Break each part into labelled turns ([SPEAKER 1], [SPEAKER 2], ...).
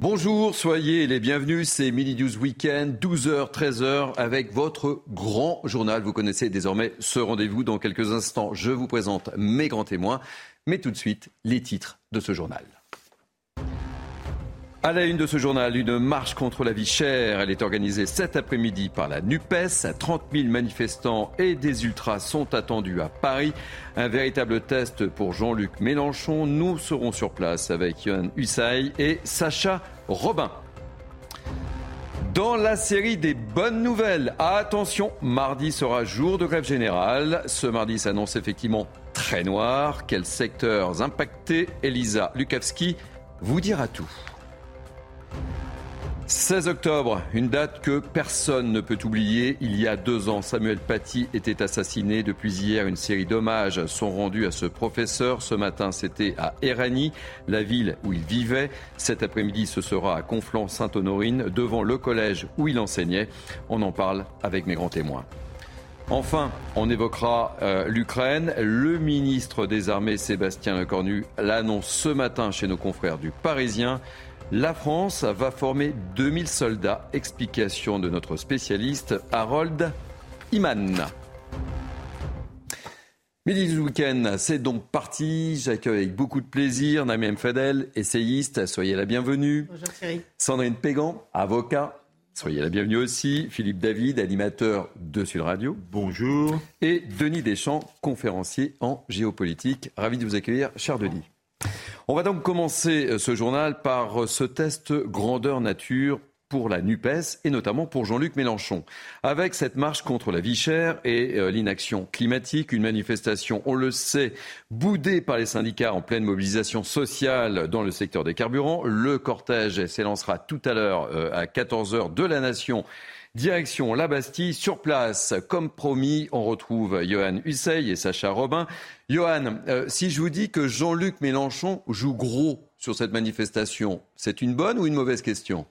[SPEAKER 1] Bonjour, soyez les bienvenus, c'est Mini News Weekend, 12h, 13h, avec votre grand journal. Vous connaissez désormais ce rendez-vous. Dans quelques instants, je vous présente mes grands témoins. Mais tout de suite, les titres de ce journal. À la une de ce journal, une marche contre la vie chère. Elle est organisée cet après-midi par la NUPES. 30 000 manifestants et des ultras sont attendus à Paris. Un véritable test pour Jean-Luc Mélenchon. Nous serons sur place avec Yohann Hussay et Sacha Robin. Dans la série des bonnes nouvelles, attention, mardi sera jour de grève générale. Ce mardi s'annonce effectivement très noir. Quels secteurs impactés? Elisa Lukavski vous dira tout. 16 octobre, une date que personne ne peut oublier. Il y a deux ans, Samuel Paty était assassiné. Depuis hier, une série d'hommages sont rendus à ce professeur. Ce matin, c'était à Erani, la ville où il vivait. Cet après-midi, ce sera à Conflans-Sainte-Honorine, devant le collège où il enseignait. On en parle avec mes grands témoins. Enfin, on évoquera euh, l'Ukraine. Le ministre des Armées, Sébastien Lecornu, l'annonce ce matin chez nos confrères du Parisien. La France va former 2000 soldats. Explication de notre spécialiste Harold Iman. Midi du week-end, c'est donc parti. J'accueille avec beaucoup de plaisir Namiem Fadel, essayiste. Soyez la bienvenue.
[SPEAKER 2] Bonjour Thierry.
[SPEAKER 1] Sandrine Pégan, avocat. Soyez la bienvenue aussi. Philippe David, animateur de Sud Radio.
[SPEAKER 3] Bonjour.
[SPEAKER 1] Et Denis Deschamps, conférencier en géopolitique. Ravi de vous accueillir, cher Denis. On va donc commencer euh, ce journal par euh, ce test grandeur nature pour la NUPES et notamment pour Jean-Luc Mélenchon. Avec cette marche contre la vie chère et euh, l'inaction climatique, une manifestation, on le sait, boudée par les syndicats en pleine mobilisation sociale dans le secteur des carburants. Le cortège s'élancera tout à l'heure à 14h de la Nation Direction la Bastille, sur place, comme promis, on retrouve Johan Hussey et Sacha Robin. Johan, euh, si je vous dis que Jean-Luc Mélenchon joue gros sur cette manifestation, c'est une bonne ou une mauvaise question?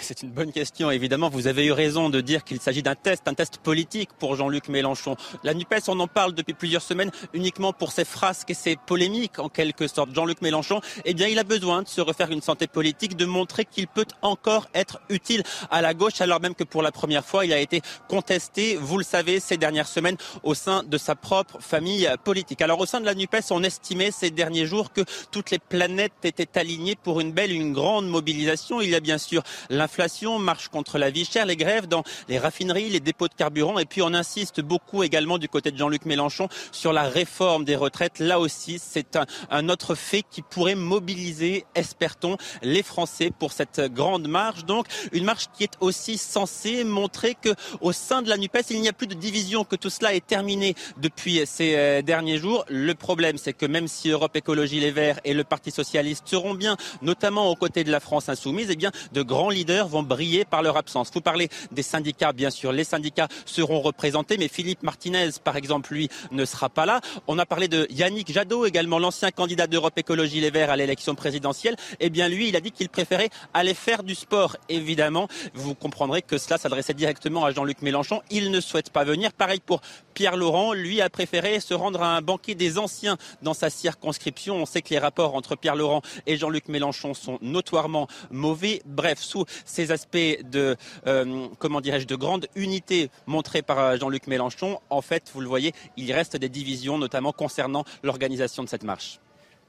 [SPEAKER 4] C'est une bonne question. Évidemment, vous avez eu raison de dire qu'il s'agit d'un test, un test politique pour Jean-Luc Mélenchon. La NUPES, on en parle depuis plusieurs semaines uniquement pour ses frasques et ses polémiques, en quelque sorte. Jean-Luc Mélenchon, eh bien, il a besoin de se refaire une santé politique, de montrer qu'il peut encore être utile à la gauche, alors même que pour la première fois, il a été contesté, vous le savez, ces dernières semaines au sein de sa propre famille politique. Alors, au sein de la NUPES, on estimait ces derniers jours que toutes les planètes étaient alignées pour une belle, une grande mobilisation. Il y a bien sûr l'inflation, marche contre la vie chère, les grèves dans les raffineries, les dépôts de carburant. Et puis on insiste beaucoup également du côté de Jean-Luc Mélenchon sur la réforme des retraites. Là aussi, c'est un, autre fait qui pourrait mobiliser, espère-t-on, les Français pour cette grande marche. Donc une marche qui est aussi censée montrer que au sein de la NUPES, il n'y a plus de division, que tout cela est terminé depuis ces euh, derniers jours. Le problème, c'est que même si Europe Écologie Les Verts et le Parti Socialiste seront bien, notamment aux côtés de la France insoumise, eh bien de grands leaders vont briller par leur absence. Vous parlez des syndicats, bien sûr. Les syndicats seront représentés, mais Philippe Martinez, par exemple, lui, ne sera pas là. On a parlé de Yannick Jadot, également l'ancien candidat d'Europe Écologie Les Verts à l'élection présidentielle. Eh bien, lui, il a dit qu'il préférait aller faire du sport. Évidemment, vous comprendrez que cela s'adressait directement à Jean-Luc Mélenchon. Il ne souhaite pas venir. Pareil pour Pierre Laurent. Lui a préféré se rendre à un banquet des anciens dans sa circonscription. On sait que les rapports entre Pierre Laurent et Jean-Luc Mélenchon sont notoirement mauvais. Bref, sous ces aspects de, euh, comment dirais-je, de grande unité montrés par euh, Jean-Luc Mélenchon, en fait, vous le voyez, il reste des divisions, notamment concernant l'organisation de cette marche.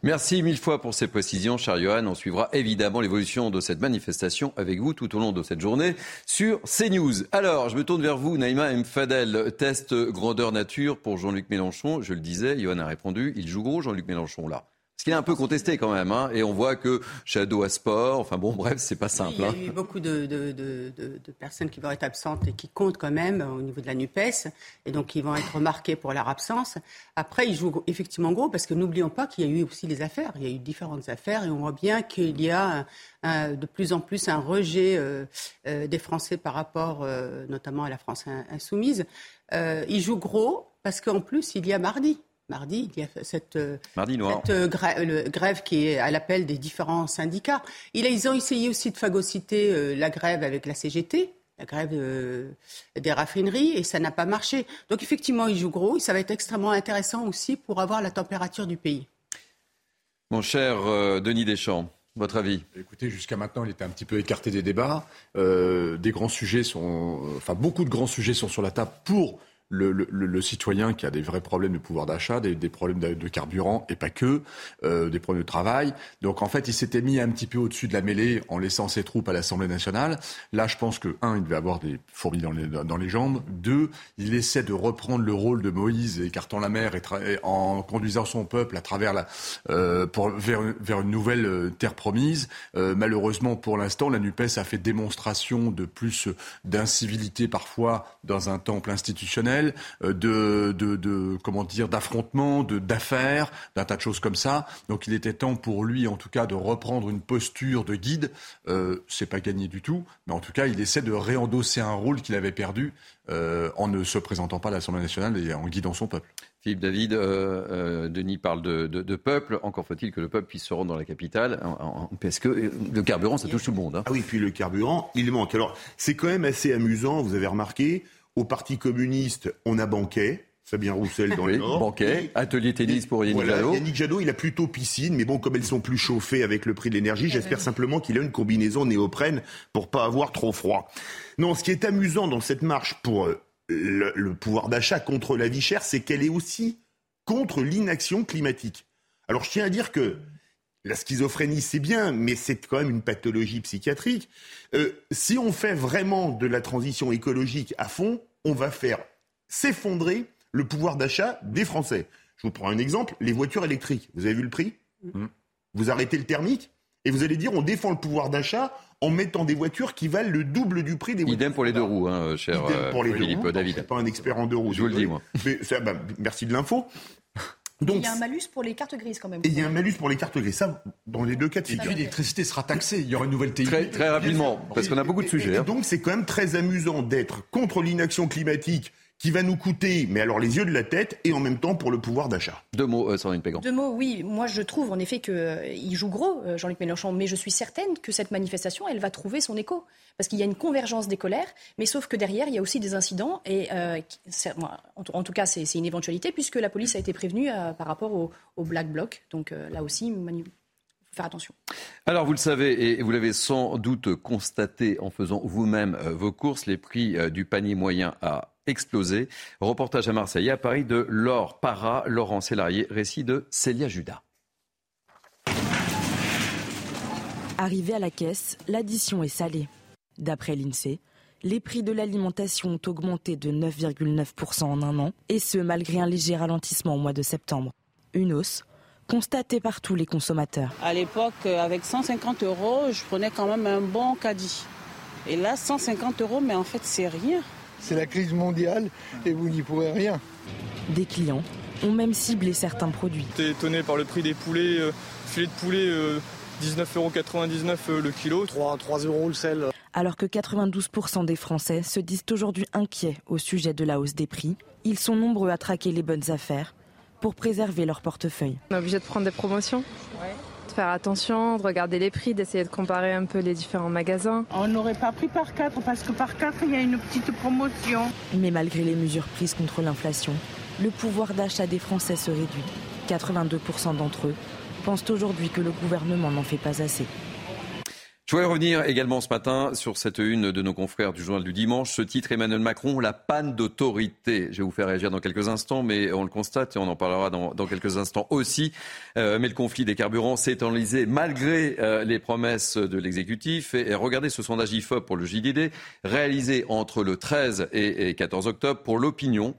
[SPEAKER 1] Merci mille fois pour ces précisions, cher Johan. On suivra évidemment l'évolution de cette manifestation avec vous tout au long de cette journée sur CNews. Alors, je me tourne vers vous, Naïma Mfadel. Test grandeur nature pour Jean-Luc Mélenchon. Je le disais, Johan a répondu. Il joue gros, Jean-Luc Mélenchon, là. Ce qui est un peu contesté quand même, hein, et on voit que Shadow a sport, enfin bon, bref, c'est pas simple.
[SPEAKER 2] il y a hein. eu beaucoup de, de, de, de, personnes qui vont être absentes et qui comptent quand même au niveau de la NUPES, et donc qui vont être remarquées pour leur absence. Après, ils jouent effectivement gros, parce que n'oublions pas qu'il y a eu aussi des affaires. Il y a eu différentes affaires, et on voit bien qu'il y a de plus en plus un rejet euh, euh, des Français par rapport euh, notamment à la France insoumise. ils jouent gros, parce qu'en plus, il y a mardi mardi, il y a cette, euh, euh, grève, qui est à l'appel des différents syndicats. Ils ont essayé aussi de phagocyter euh, la grève avec la CGT, la grève des raffineries, et ça n'a pas marché. Donc effectivement, ils jouent gros, et ça va être extrêmement intéressant aussi pour avoir la température du pays.
[SPEAKER 1] Mon cher Denis Deschamps, Votre avis?
[SPEAKER 3] Écoutez, jusqu'à maintenant, il était un petit peu écarté des débats. Euh, des grands sujets sont, enfin, beaucoup de grands sujets sont sur la table pour le, citoyen qui a des vrais problèmes de pouvoir d'achat, des, problèmes de, carburant et pas que, euh, des problèmes de travail. Donc en fait, il s'était mis un petit peu au-dessus de la mêlée en laissant ses troupes à l'Assemblée nationale. Là, je pense que un, il devait avoir des fourmis dans les, jambes. Deux, il essaie de reprendre le rôle de Moïse, écartant la mer et, en conduisant son peuple à travers la, euh, pour, vers, une nouvelle euh, terre promise. Malheureusement, pour l'instant, la Nupes a fait démonstration de plus d'incivilité parfois dans un temple institutionnel euh, de, de, de comment dire, d'affrontements, de, d'affaires, d'un tas de choses comme ça. Donc il était temps pour lui, en tout cas, de reprendre une posture de guide. Euh, c'est pas gagné du tout, mais en tout cas, il essaie de réendosser un rôle qu'il avait perdu euh, en ne se présentant pas à l'Assemblée nationale et en guidant son peuple.
[SPEAKER 1] Philippe David, euh, euh, Denis parle de, de, de, peuple. Encore faut-il que le peuple puisse se rendre dans la capitale, en, en, parce que le carburant, ça touche tout le monde. Hein.
[SPEAKER 5] Ah oui, puis le carburant, il manque. Alors, c'est quand même assez amusant, vous avez remarqué, au Parti communiste, on a Banquet. Fabien Roussel dans
[SPEAKER 1] oui,
[SPEAKER 5] le Nord.
[SPEAKER 1] Banquet, atelier tennis pour Yannick
[SPEAKER 5] voilà,
[SPEAKER 1] Jadot.
[SPEAKER 5] Yannick Jadot, il a plutôt piscine, mais bon, comme elles sont plus chauffées avec le prix de l'énergie, j'espère simplement qu'il a une combinaison néoprène pour pas avoir trop froid. Non, ce qui est amusant dans cette marche pour le, le pouvoir d'achat contre la vie chère, c'est qu'elle est aussi contre l'inaction climatique. Alors, je tiens à dire que la schizophrénie, c'est bien, mais c'est quand même une pathologie psychiatrique. Euh, si on fait vraiment de la transition écologique à fond, on va faire s'effondrer le pouvoir d'achat des Français. Je vous prends un exemple, les voitures électriques. Vous avez vu le prix mmh. Vous arrêtez le thermique et vous allez dire on défend le pouvoir d'achat en mettant des voitures qui valent le double du prix des voitures.
[SPEAKER 1] Idem pour les deux roues, hein, cher
[SPEAKER 5] Idem pour les
[SPEAKER 1] Philippe
[SPEAKER 5] deux roues.
[SPEAKER 1] David.
[SPEAKER 5] Je suis pas un expert en deux roues.
[SPEAKER 1] Je vous le dis, moi.
[SPEAKER 5] Mais ça, bah, merci de l'info.
[SPEAKER 6] Donc, il y a un malus pour les cartes grises quand même.
[SPEAKER 5] Et il y a un malus pour les cartes grises. Ça, dans les deux cas de
[SPEAKER 3] figure. Et puis l'électricité sera taxée. Il y aura une nouvelle TIC.
[SPEAKER 1] Très, très rapidement, parce qu'on a beaucoup de sujets.
[SPEAKER 5] Et, et
[SPEAKER 1] hein.
[SPEAKER 5] donc c'est quand même très amusant d'être contre l'inaction climatique qui va nous coûter, mais alors les yeux de la tête, et en même temps pour le pouvoir d'achat.
[SPEAKER 1] Deux mots, euh, Sandrine Pégan.
[SPEAKER 6] Deux mots, oui. Moi, je trouve en effet qu'il euh, joue gros, euh, Jean-Luc Mélenchon, mais je suis certaine que cette manifestation, elle va trouver son écho. Parce qu'il y a une convergence des colères, mais sauf que derrière, il y a aussi des incidents, et euh, en, en, tout cas, c'est une éventualité, puisque la police a été prévenue euh, par rapport au, au, Black Bloc. Donc euh, là aussi, manu faire attention.
[SPEAKER 1] Alors vous le savez et vous l'avez sans doute constaté en faisant vous-même euh, vos courses, les prix euh, du panier moyen a explosé. Reportage à Marseille et à Paris de Laure Para, Laurent Sélarié, récit de Célia Judas.
[SPEAKER 7] Arrivé à la caisse, l'addition est salée. D'après l'INSEE, les prix de l'alimentation ont augmenté de 9,9% en un an, et ce malgré un léger ralentissement au mois de septembre. Une hausse constatée par tous les consommateurs.
[SPEAKER 8] À l'époque, avec 150 euros, je prenais quand même un bon caddie. Et là, 150 euros, mais en fait, c'est rien.
[SPEAKER 9] C'est la crise mondiale et vous n'y pourrez rien.
[SPEAKER 7] Des clients ont même ciblé certains produits.
[SPEAKER 10] J'étais étonné par le prix des poulets, euh, filet de poulet euh, 19,99€ euh, le kilo.
[SPEAKER 9] 3, 3 euros le sel.
[SPEAKER 7] Alors que 92% des Français se disent aujourd'hui inquiets au sujet de la hausse des prix, ils sont nombreux à traquer les bonnes affaires pour préserver leur portefeuille.
[SPEAKER 11] On est obligé de prendre des promotions, ouais. De faire attention, de regarder les prix, d'essayer de comparer un peu les différents magasins.
[SPEAKER 8] On n'aurait pas pris par quatre parce que par quatre, il y a une petite promotion.
[SPEAKER 7] Mais malgré les mesures prises contre l'inflation, le pouvoir d'achat des Français se réduit. 82% d'entre eux pensent aujourd'hui que le gouvernement n'en fait pas assez.
[SPEAKER 1] Je voudrais revenir également ce matin sur cette une de nos confrères du journal du dimanche. Ce titre, Emmanuel Macron, la panne d'autorité. Je vais vous faire réagir dans quelques instants, mais on le constate et on en parlera dans, quelques instants aussi. Euh, mais le conflit des carburants s'est enlisé malgré euh, les promesses de l'exécutif. Et, regardez ce sondage IFOP pour le JDD, réalisé entre le 13 et, et 14 octobre pour l'opinion.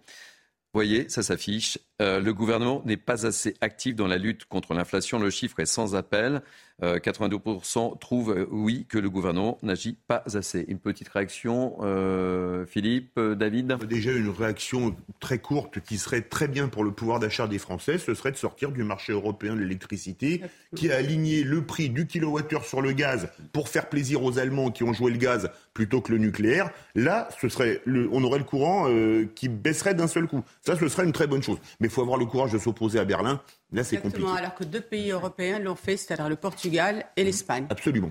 [SPEAKER 1] Voyez, ça s'affiche. Euh, le gouvernement n'est pas assez actif dans la lutte contre l'inflation. Le chiffre est sans appel. Euh, 82% trouvent, euh, oui, que le gouvernement n'agit pas assez. Une petite réaction, euh, Philippe, David?
[SPEAKER 5] Déjà, une réaction très courte qui serait très bien pour le pouvoir d'achat des Français, ce serait de sortir du marché européen de l'électricité, qui a aligné le prix du kilowattheure sur le gaz pour faire plaisir aux Allemands qui ont joué le gaz plutôt que le nucléaire. Là, ce serait le, on aurait le courant euh, qui baisserait d'un seul coup. Ça, ce serait une très bonne chose. Mais il faut avoir le courage de s'opposer à Berlin. Là, c'est compliqué.
[SPEAKER 2] Alors que deux pays européens l'ont fait, c'est-à-dire le Portugal et l'Espagne.
[SPEAKER 5] Absolument.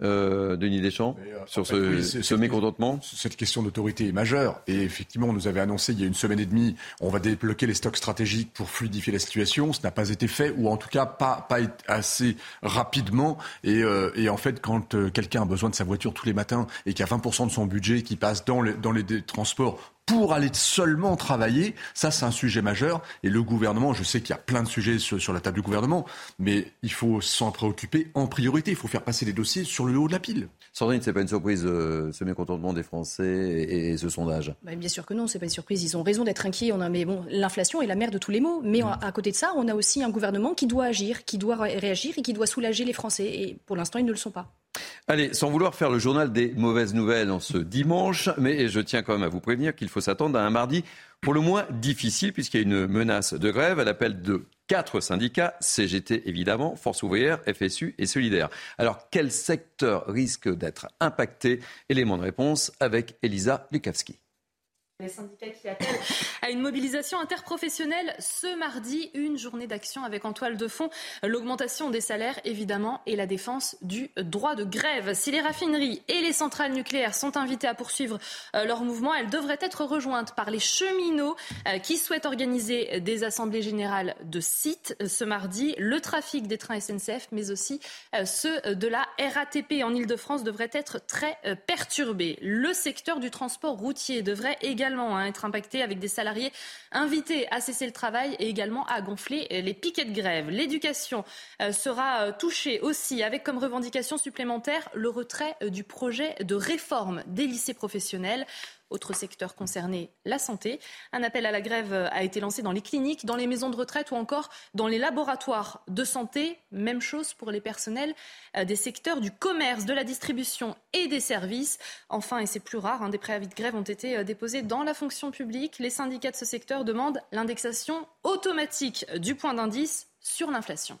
[SPEAKER 1] euh, Denis Deschamps,
[SPEAKER 3] euh,
[SPEAKER 1] sur
[SPEAKER 3] fait,
[SPEAKER 1] ce,
[SPEAKER 3] oui,
[SPEAKER 1] mécontentement
[SPEAKER 3] Cette question d'autorité est majeure. Et effectivement, on nous avait annoncé il y a une semaine et demie, on va débloquer les stocks stratégiques pour fluidifier la situation. Ce n'a pas été fait, ou en tout cas pas, assez rapidement. Et, euh, et en fait, quand euh, quelqu'un a besoin de sa voiture tous les matins et qu'il y a 20% de son budget qui passe dans les, dans les dé- transports pour aller seulement travailler, ça c'est un sujet majeur. Et le gouvernement, je sais qu'il y a plein de sujets sur, sur la table du gouvernement, mais il faut s'en préoccuper en priorité. Il faut faire passer les dossiers sur le haut de la pile.
[SPEAKER 1] Sandrine, c'est pas une surprise euh, ce mécontentement des Français et, et ce sondage?
[SPEAKER 6] Bah, bien sûr que non, c'est pas une surprise. Ils ont raison d'être inquiets. On a, mais bon, l'inflation est la mère de tous les maux. Mais à, à côté de ça, on a aussi un gouvernement qui doit agir, qui doit ré- réagir et qui doit soulager les Français. Et pour l'instant, ils ne le sont pas.
[SPEAKER 1] Allez, sans vouloir faire le journal des mauvaises nouvelles en ce dimanche, mais je tiens quand même à vous prévenir qu'il faut s'attendre à un mardi pour le moins difficile puisqu'il y a une menace de grève à l'appel de quatre syndicats, CGT évidemment, Force ouvrière, FSU et Solidaire. Alors quel secteur risque d'être impacté? Élément de réponse avec Elisa Lukavski.
[SPEAKER 12] Les syndicats qui appellent à une mobilisation interprofessionnelle ce mardi, une journée d'action avec en toile de fond l'augmentation des salaires évidemment et la défense du droit de grève. Si les raffineries et les centrales nucléaires sont invitées à poursuivre euh, leur mouvement, elles devraient être rejointes par les cheminots euh, qui souhaitent organiser des assemblées générales de sites ce mardi. Le trafic des trains SNCF mais aussi euh, ceux de la RATP en Ile-de-France devraient être très perturbés. Le secteur du transport routier devrait également hein, être impacté avec des salariés invités à cesser le travail et également à gonfler euh, les piquets de grève. L'éducation euh, sera euh, touchée aussi avec comme revendication supplémentaire le retrait du projet de réforme des lycées professionnels. Autre secteur concerné, la santé. Un appel à la grève a été lancé dans les cliniques, dans les maisons de retraite ou encore dans les laboratoires de santé. Même chose pour les personnels euh, des secteurs du commerce, de la distribution et des services. Enfin, et c'est plus rare, hein, des préavis de grève ont été euh, déposés dans la fonction publique. Les syndicats de ce secteur demandent l'indexation automatique du point d'indice sur l'inflation.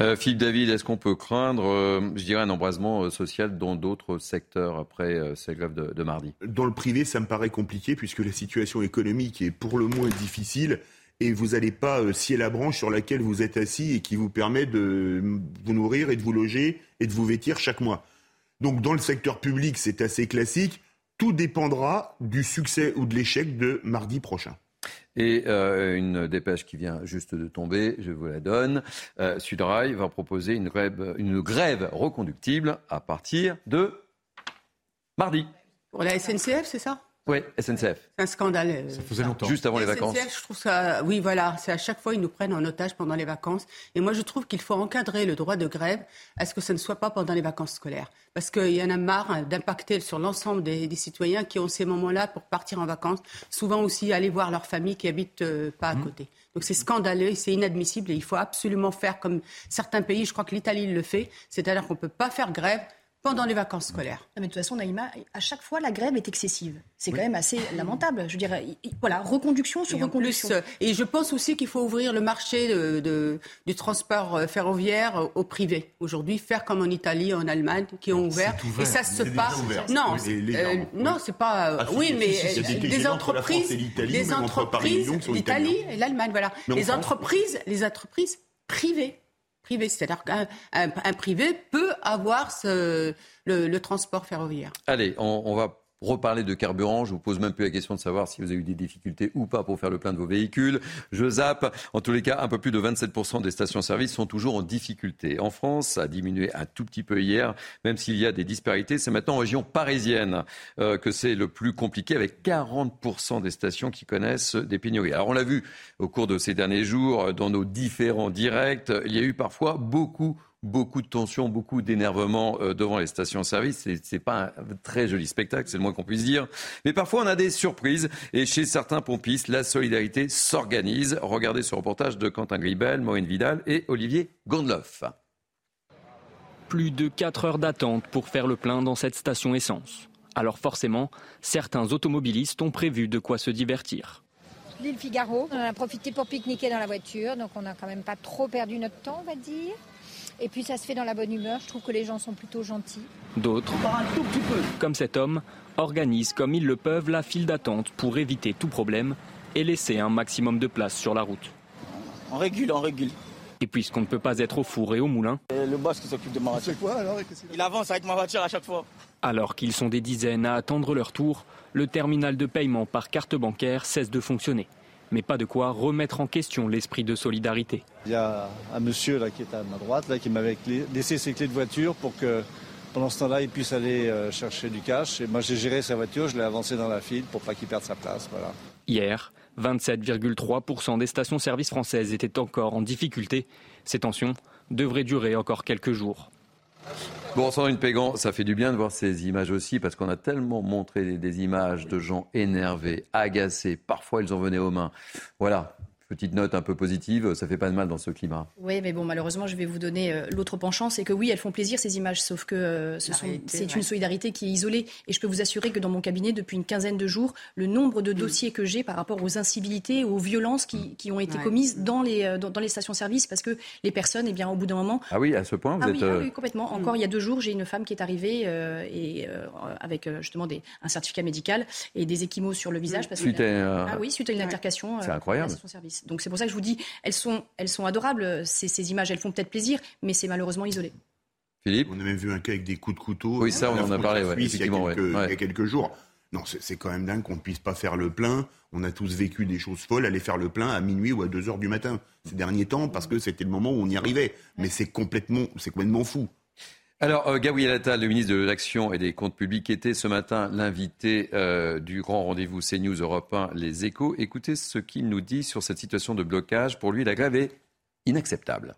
[SPEAKER 1] Euh, Philippe David, est-ce qu'on peut craindre, euh, je dirais, un embrasement euh, social dans d'autres secteurs après cette grève de, de mardi?
[SPEAKER 5] Dans le privé, ça me paraît compliqué puisque la situation économique est pour le moins difficile et vous n'allez pas scier la branche sur laquelle vous êtes assis et qui vous permet de vous nourrir et de vous loger et de vous vêtir chaque mois. Donc dans le secteur public, c'est assez classique. Tout dépendra du succès ou de l'échec de mardi prochain.
[SPEAKER 1] Et euh, une dépêche qui vient juste de tomber, je vous la donne. Euh, Sudrail va proposer une grève, une grève reconductible à partir de mardi.
[SPEAKER 2] Pour la SNCF, c'est ça?
[SPEAKER 1] Oui, SNCF.
[SPEAKER 2] C'est un scandale. euh,
[SPEAKER 3] Ça faisait longtemps.
[SPEAKER 1] Juste avant les vacances.
[SPEAKER 2] SNCF, je trouve ça. Oui, voilà. C'est à chaque fois, ils nous prennent en otage pendant les vacances. Et moi, je trouve qu'il faut encadrer le droit de grève à ce que ce ne soit pas pendant les vacances scolaires. Parce qu'il y en a marre hein, d'impacter sur l'ensemble des, des citoyens qui ont ces moments-là pour partir en vacances. Souvent aussi aller voir leur famille qui habite euh, pas à
[SPEAKER 1] Mmh.
[SPEAKER 2] côté. Donc c'est scandaleux, et c'est inadmissible et il faut absolument faire comme certains pays. Je crois que l'Italie le fait. C'est-à-dire qu'on ne peut pas faire grève pendant les vacances scolaires.
[SPEAKER 6] Non, mais de toute façon, Naïma, à chaque fois, la grève est excessive. C'est quand même assez lamentable. Je il- voilà, reconduction sur
[SPEAKER 2] Et,
[SPEAKER 6] reconduction.
[SPEAKER 2] plus, euh, et je pense aussi qu'il faut ouvrir le marché de- de- du transport euh, ferroviaire euh, au privé. Aujourd'hui, faire comme en Italie, en Allemagne, qui ont ouvert.
[SPEAKER 5] ouvert.
[SPEAKER 2] Et ça se passe. Non, euh, non, c'est pas.
[SPEAKER 5] Ah,
[SPEAKER 2] oui, mais
[SPEAKER 5] si, si, des
[SPEAKER 2] entreprises, des entreprises, l'Italie et l'Allemagne, voilà. Les entreprises, les entreprises privées. Privées. C'est-à-dire qu'un un- un privé peut avoir le, transport ferroviaire.
[SPEAKER 1] Allez, on va reparler de carburant. Je vous pose même plus la question de savoir si vous avez eu des difficultés ou pas pour faire le plein de vos véhicules. Je zappe. En tous les cas, un peu plus de 27% des stations-service sont toujours en difficulté. En France, ça a diminué un tout petit peu hier, même s'il y a des disparités. C'est maintenant en région parisienne euh, que c'est le plus compliqué, avec 40% des stations qui connaissent des pénuries. Alors on l'a vu au cours de ces derniers jours, euh, dans nos différents directs, il y a eu parfois beaucoup beaucoup de tensions, beaucoup d'énervement euh, devant les stations-service. C'est, c'est pas un très joli spectacle, c'est le moins qu'on puisse dire. Mais parfois, on a des surprises. Et chez certains pompistes, la solidarité s'organise. Regardez ce reportage de Quentin Gribel, Maureen Vidal et Olivier Gondloff.
[SPEAKER 13] Plus de 4 heures d'attente pour faire le plein dans cette station essence. Alors forcément, certains automobilistes ont prévu de quoi se divertir.
[SPEAKER 14] L'île Figaro, on en a profité pour pique-niquer dans la voiture, donc on n'a quand même pas trop perdu notre temps, on va dire. Et puis ça se fait dans la bonne humeur, je trouve que les gens sont plutôt gentils.
[SPEAKER 13] D'autres, comme cet homme, organisent comme ils le peuvent la file d'attente pour éviter tout problème et laisser un maximum de place sur la route.
[SPEAKER 15] On régule, on régule.
[SPEAKER 13] Et puisqu'on ne peut pas être au four et au moulin.
[SPEAKER 15] le boss qui s'occupe de ma voiture.
[SPEAKER 9] quoi alors
[SPEAKER 15] Il avance avec ma voiture à chaque fois.
[SPEAKER 13] Alors qu'ils sont des dizaines à attendre leur tour, le terminal de paiement par carte bancaire cesse de fonctionner. Mais pas de quoi remettre en question l'esprit de solidarité.
[SPEAKER 16] Il y a un monsieur là qui est à ma droite là qui m'avait laissé ses clés de voiture pour que pendant ce temps-là il puisse aller euh, chercher du cash. Et moi j'ai géré sa voiture, je l'ai avancé dans la file pour pas qu'il perde sa place. Voilà.
[SPEAKER 13] Hier, 27,3% des stations-service françaises étaient encore en difficulté. Ces tensions devraient durer encore quelques jours.
[SPEAKER 1] Bon, Sandrine Pégan, ça fait du bien de voir ces images aussi, parce qu'on a tellement montré des images de gens énervés, agacés, parfois ils en venaient aux mains. Voilà, petite note un peu positive, ça fait pas de mal dans ce climat.
[SPEAKER 6] Oui, mais bon, malheureusement, je vais vous donner euh, l'autre penchant, c'est que oui, elles font plaisir ces images, sauf que euh, c'est une solidarité qui est isolée. Et je peux vous assurer que dans mon cabinet, depuis une quinzaine de jours, le nombre de dossiers que j'ai par rapport aux incivilités, aux violences qui, qui ont été commises dans les, euh, dans, les stations-service, parce que les personnes, eh bien, au bout d'un moment.
[SPEAKER 1] Ah oui, à ce point, vous
[SPEAKER 6] ah
[SPEAKER 1] êtes.
[SPEAKER 6] Oui, ah oui, complètement. Encore il y a deux jours, j'ai une femme qui est arrivée et avec justement des, un certificat médical et des échymos sur le visage. Parce
[SPEAKER 1] suite à...
[SPEAKER 6] Ah oui, suite à une altercation.
[SPEAKER 1] C'est incroyable.
[SPEAKER 6] Donc c'est pour ça que je vous dis, elles sont, elles sont adorables, ces, ces images, elles font peut-être plaisir, mais c'est malheureusement isolé.
[SPEAKER 1] Philippe
[SPEAKER 5] On a même vu un cas avec des coups de couteau.
[SPEAKER 1] Oui, ça, on en a parlé, ouais,
[SPEAKER 5] Suisse, il, y a
[SPEAKER 1] effectivement,
[SPEAKER 5] quelques,
[SPEAKER 1] ouais.
[SPEAKER 5] il y a quelques jours. Non, c'est quand même dingue qu'on ne puisse pas faire le plein. On a tous vécu des choses folles, aller faire le plein à minuit ou à 2 heures du matin ces derniers temps, parce que c'était le moment où on y arrivait. Mais c'est complètement, c'est complètement fou.
[SPEAKER 1] Alors, euh, Gabriel Attal, le ministre de l'Action et des Comptes Publics, était ce matin l'invité euh, du grand rendez-vous CNews Europe 1, Les Échos. Écoutez ce qu'il nous dit sur cette situation de blocage. Pour lui, la grève est inacceptable.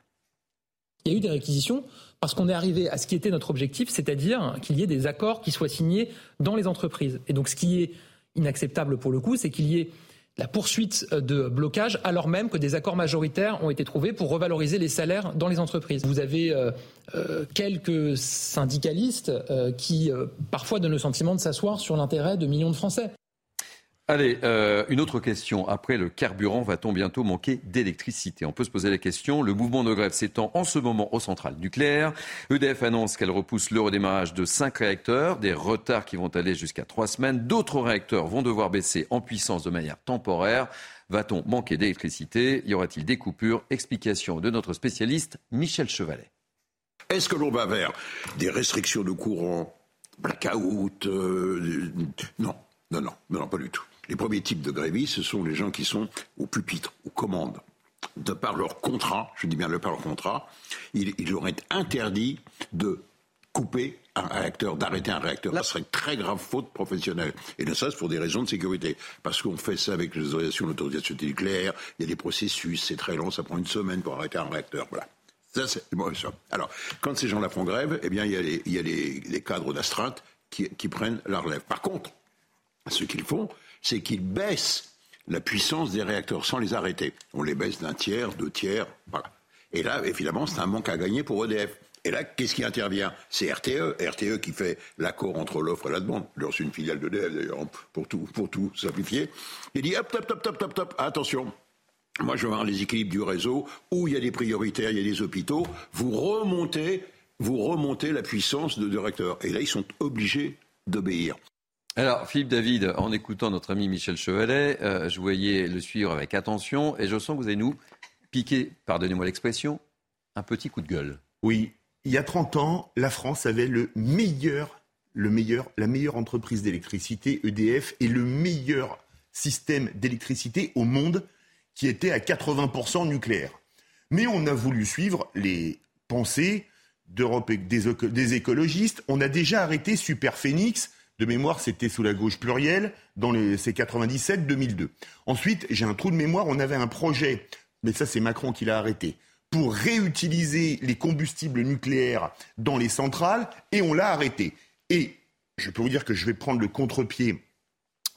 [SPEAKER 17] Il y a eu des réquisitions parce qu'on est arrivé à ce qui était notre objectif, c'est-à-dire qu'il y ait des accords qui soient signés dans les entreprises. Et donc, ce qui est inacceptable pour le coup, c'est qu'il y ait la poursuite de blocage alors même que des accords majoritaires ont été trouvés pour revaloriser les salaires dans les entreprises. Vous avez euh, euh, quelques syndicalistes euh, qui euh, parfois donnent le sentiment de s'asseoir sur l'intérêt de millions de Français.
[SPEAKER 1] Allez, euh, une autre question. Après le carburant, va-t-on bientôt manquer d'électricité? On peut se poser la question. Le mouvement de grève s'étend en ce moment aux centrales nucléaires. EDF annonce qu'elle repousse le redémarrage de cinq réacteurs, des retards qui vont aller jusqu'à trois semaines. D'autres réacteurs vont devoir baisser en puissance de manière temporaire. Va-t-on manquer d'électricité? Y aura-t-il des coupures? Explication de notre spécialiste Michel Chevalet.
[SPEAKER 18] Est-ce que l'on va vers des restrictions de courant, blackout euh, Non, non, non, non, pas du tout. Les premiers types de grévistes, ce sont les gens qui sont au pupitre, aux commandes. De par leur contrat, je dis bien de par leur contrat, il, il leur est interdit de couper un réacteur, d'arrêter un réacteur. Ça serait une très grave faute professionnelle. Et ne serait-ce pour des raisons de sécurité. Parce qu'on fait ça avec les autorisations d'autorisation nucléaire, il y a des processus, c'est très long, ça prend une semaine pour arrêter un réacteur. Voilà. Ça, c'est bon, ça. Alors, quand ces gens-là font grève, eh bien, il y a les, il y a les, les cadres d'astreinte qui, qui prennent la relève. Par contre, ce qu'ils font, c'est qu'ils baissent la puissance des réacteurs sans les arrêter. On les baisse d'un tiers, deux tiers, voilà. Et là, évidemment, c'est un manque à gagner pour EDF. Et là, qu'est-ce qui intervient? C'est RTE, RTE qui fait l'accord entre l'offre et la demande. C'est une filiale d'EDF d'ailleurs, pour tout, pour tout simplifier. Il dit hop, top, top, top, top, top, attention. Moi, je veux voir les équilibres du réseau, où il y a des prioritaires, il y a des hôpitaux. Vous remontez, vous remontez la puissance de, réacteurs. Et là, ils sont obligés d'obéir.
[SPEAKER 1] Alors, Philippe David, en écoutant notre ami Michel Chevalet, euh, je voyais le suivre avec attention et je sens que vous allez nous piquer, pardonnez-moi l'expression, un petit coup de gueule.
[SPEAKER 5] Oui, il y a 30 ans, la France avait le meilleur, le meilleur, la meilleure entreprise d'électricité, EDF, et le meilleur système d'électricité au monde qui était à 80% nucléaire. Mais on a voulu suivre les pensées d'Europe des, des écologistes. On a déjà arrêté Superphénix de mémoire, c'était sous la gauche plurielle, dans les, c'est 97-2002. Ensuite, j'ai un trou de mémoire, on avait un projet, mais ça c'est Macron qui l'a arrêté, pour réutiliser les combustibles nucléaires dans les centrales, et on l'a arrêté. Et je peux vous dire que je vais prendre le contre-pied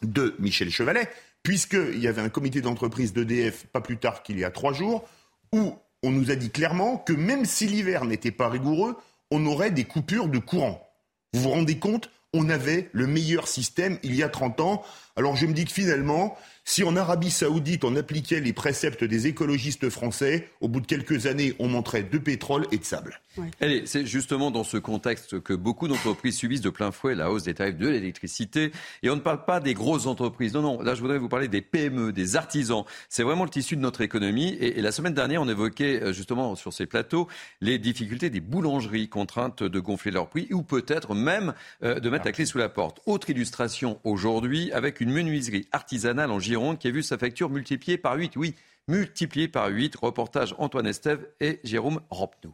[SPEAKER 5] de Michel Chevalet, puisqu'il y avait un comité d'entreprise d'EDF pas plus tard qu'il y a trois jours, où on nous a dit clairement que même si l'hiver n'était pas rigoureux, on aurait des coupures de courant. Vous vous rendez compte on avait le meilleur système il y a 30 ans Alors je me dis que finalement, si en Arabie saoudite on appliquait les préceptes des écologistes français, au bout de quelques années, on monterait de pétrole et de sable.
[SPEAKER 1] Allez, c'est justement dans ce contexte que beaucoup d'entreprises subissent de plein fouet la hausse des tarifs de l'électricité. Et on ne parle pas des grosses entreprises. Non, non, là je voudrais vous parler des PME, des artisans. C'est vraiment le tissu de notre économie. Et, et, la semaine dernière, on évoquait euh, justement sur ces plateaux les difficultés des boulangeries contraintes de gonfler leurs prix ou peut-être même euh, de mettre la clé sous la porte. Autre illustration aujourd'hui avec une menuiserie artisanale en Gironde qui a vu sa facture multipliée par 8. Oui, multipliée par 8. Reportage Antoine Estève et Jérôme Rampnou.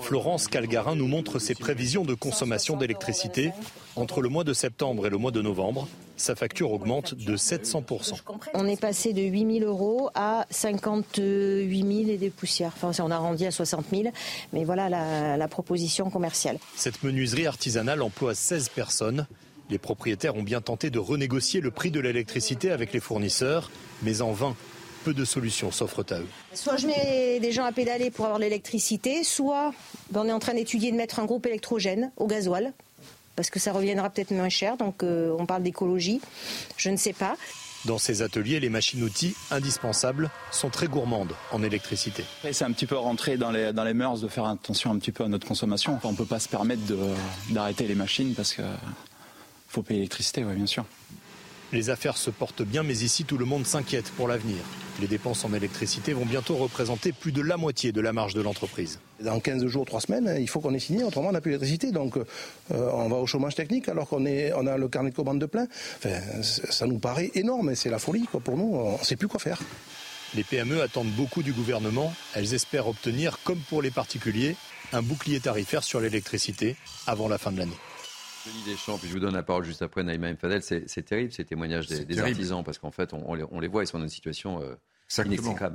[SPEAKER 19] Florence Calgarin nous montre ses prévisions de consommation d'électricité. Entre le mois de septembre et le mois de novembre, sa facture augmente de 700%.
[SPEAKER 20] On est passé de 8 000 euros à 58 000 et des poussières. Enfin, on a arrondi à 60 000, mais voilà la, la proposition commerciale.
[SPEAKER 19] Cette menuiserie artisanale emploie 16 personnes. Les propriétaires ont bien tenté de renégocier le prix de l'électricité avec les fournisseurs, mais en vain peu de solutions s'offrent à eux.
[SPEAKER 20] Soit je mets des gens à pédaler pour avoir l'électricité, soit ben, on est en train d'étudier de mettre un groupe électrogène au gasoil, parce que ça reviendra peut-être moins cher, donc euh, on parle d'écologie, je ne sais pas.
[SPEAKER 19] Dans ces ateliers, les machines-outils indispensables sont très gourmandes en électricité.
[SPEAKER 21] C'est un petit peu rentré dans les, dans les mœurs de faire attention un petit peu à notre consommation. on ne peut pas se permettre d'arrêter les machines parce qu'il faut payer l'électricité, oui, bien sûr.
[SPEAKER 19] Les affaires se portent bien, mais ici, tout le monde s'inquiète pour l'avenir. Les dépenses en électricité vont bientôt représenter plus de la moitié de la marge de l'entreprise.
[SPEAKER 22] Dans 15 jours, 3 semaines, il faut qu'on ait signé, autrement on n'a plus d'électricité. Donc euh, on va au chômage technique alors qu'on on a le carnet de commande de plein. Enfin, ça nous paraît énorme et c'est la folie quoi, pour nous. On ne sait plus quoi faire.
[SPEAKER 19] Les PME attendent beaucoup du gouvernement. Elles espèrent obtenir, comme pour les particuliers, un bouclier tarifaire sur l'électricité avant la fin de l'année.
[SPEAKER 1] Denis Deschamps, puis je vous donne la parole juste après, Naïma Mfadel. C'est terrible ces témoignages des, des artisans, parce qu'en fait, on, on, les, on, les, voit, ils sont dans une situation euh,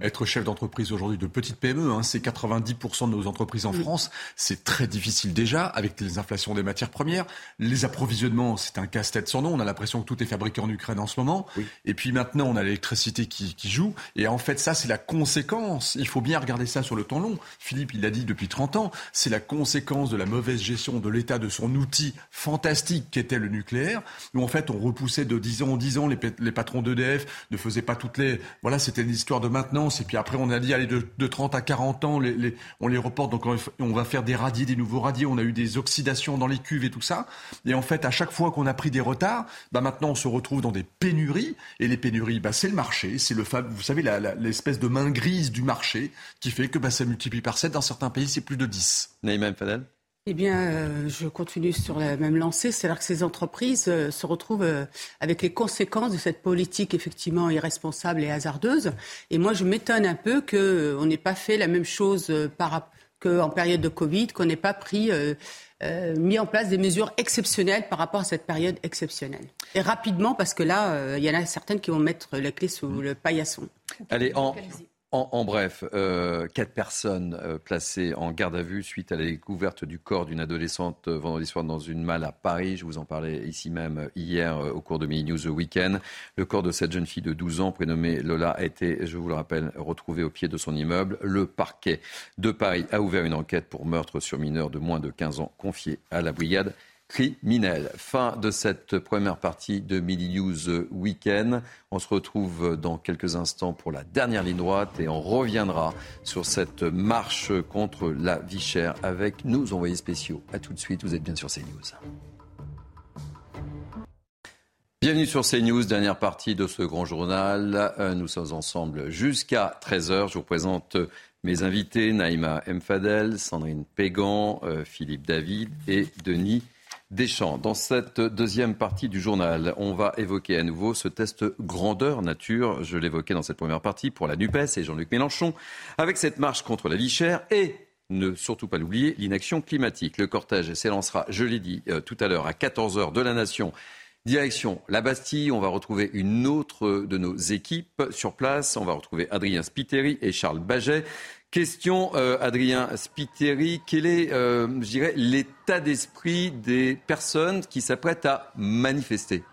[SPEAKER 3] Être chef d'entreprise aujourd'hui de petite PME, hein, c'est 90% de nos entreprises en oui. France. C'est très difficile déjà avec les inflations des matières premières. Les approvisionnements, c'est un casse-tête sans nom. On a l'impression que tout est fabriqué en Ukraine en ce moment. Oui. Et puis maintenant, on a l'électricité qui, qui, joue. Et en fait, ça, c'est la conséquence. Il faut bien regarder ça sur le temps long. Philippe, il l'a dit depuis 30 ans. C'est la conséquence de la mauvaise gestion de l'État de son outil fantastique qu'était le nucléaire. Où en fait, on repoussait de 10 ans en 10 ans. Les, les patrons d'EDF ne faisaient pas toutes les... Voilà, c'était une histoire de maintenance. Et puis après, on a dit, allez, de, de 30 à 40 ans, les, on les reporte. Donc, on va faire des radiers, des nouveaux radiers. On a eu des oxydations dans les cuves et tout ça. Et en fait, à chaque fois qu'on a pris des retards, bah maintenant, on se retrouve dans des pénuries. Et les pénuries, bah, c'est le marché. C'est le, vous savez, l'espèce de main grise du marché qui fait que bah, ça multiplie par 7. Dans certains pays, c'est plus de 10.
[SPEAKER 1] Naïma Fadel
[SPEAKER 2] eh bien, euh, je continue sur la même lancée, c'est-à-dire que ces entreprises euh, se retrouvent euh, avec les conséquences de cette politique effectivement irresponsable et hasardeuse. Et moi, je m'étonne un peu qu'on n'ait pas fait la même chose par, qu'en période de Covid, qu'on n'ait pas pris, mis en place des mesures exceptionnelles par rapport à cette période exceptionnelle. Et rapidement, parce que là, il y en a certaines qui vont mettre la clé sous le paillasson.
[SPEAKER 1] Allez, en, en, bref, euh, quatre personnes euh, placées en garde à vue suite à la découverte du corps d'une adolescente euh, vendredi soir dans une malle à Paris. Je vous en parlais ici même hier au cours de Mini News The Weekend. Le corps de cette jeune fille de 12 ans, prénommée Lola, a été, je vous le rappelle, retrouvé au pied de son immeuble. Le parquet de Paris a ouvert une enquête pour meurtre sur mineur de moins de 15 ans confiée à la brigade criminel. Fin de cette première partie de Midi News Weekend. On se retrouve dans quelques instants pour la dernière ligne droite et on reviendra sur cette marche contre la vie chère avec nos envoyés spéciaux. A tout de suite, vous êtes bien sur CNews. Bienvenue sur CNews, dernière partie de ce grand journal. Nous sommes ensemble jusqu'à 13h. Je vous présente mes invités, Naïma Mfadel, Sandrine Pégan, Philippe David et Denis Deschamps. Dans cette deuxième partie du journal, on va évoquer à nouveau ce test grandeur nature. Je l'évoquais dans cette première partie pour la NUPES et Jean-Luc Mélenchon, avec cette marche contre la vie chère et ne surtout pas l'oublier, l'inaction climatique. Le cortège s'élancera, je l'ai dit euh, tout à l'heure, à 14h de la Nation. Direction la Bastille, on va retrouver une autre de nos équipes sur place. On va retrouver Adrien Spiteri et Charles Baget. Question, euh, Adrien Spiteri, quel est, euh, je dirais, l'état d'esprit des personnes qui s'apprêtent à manifester?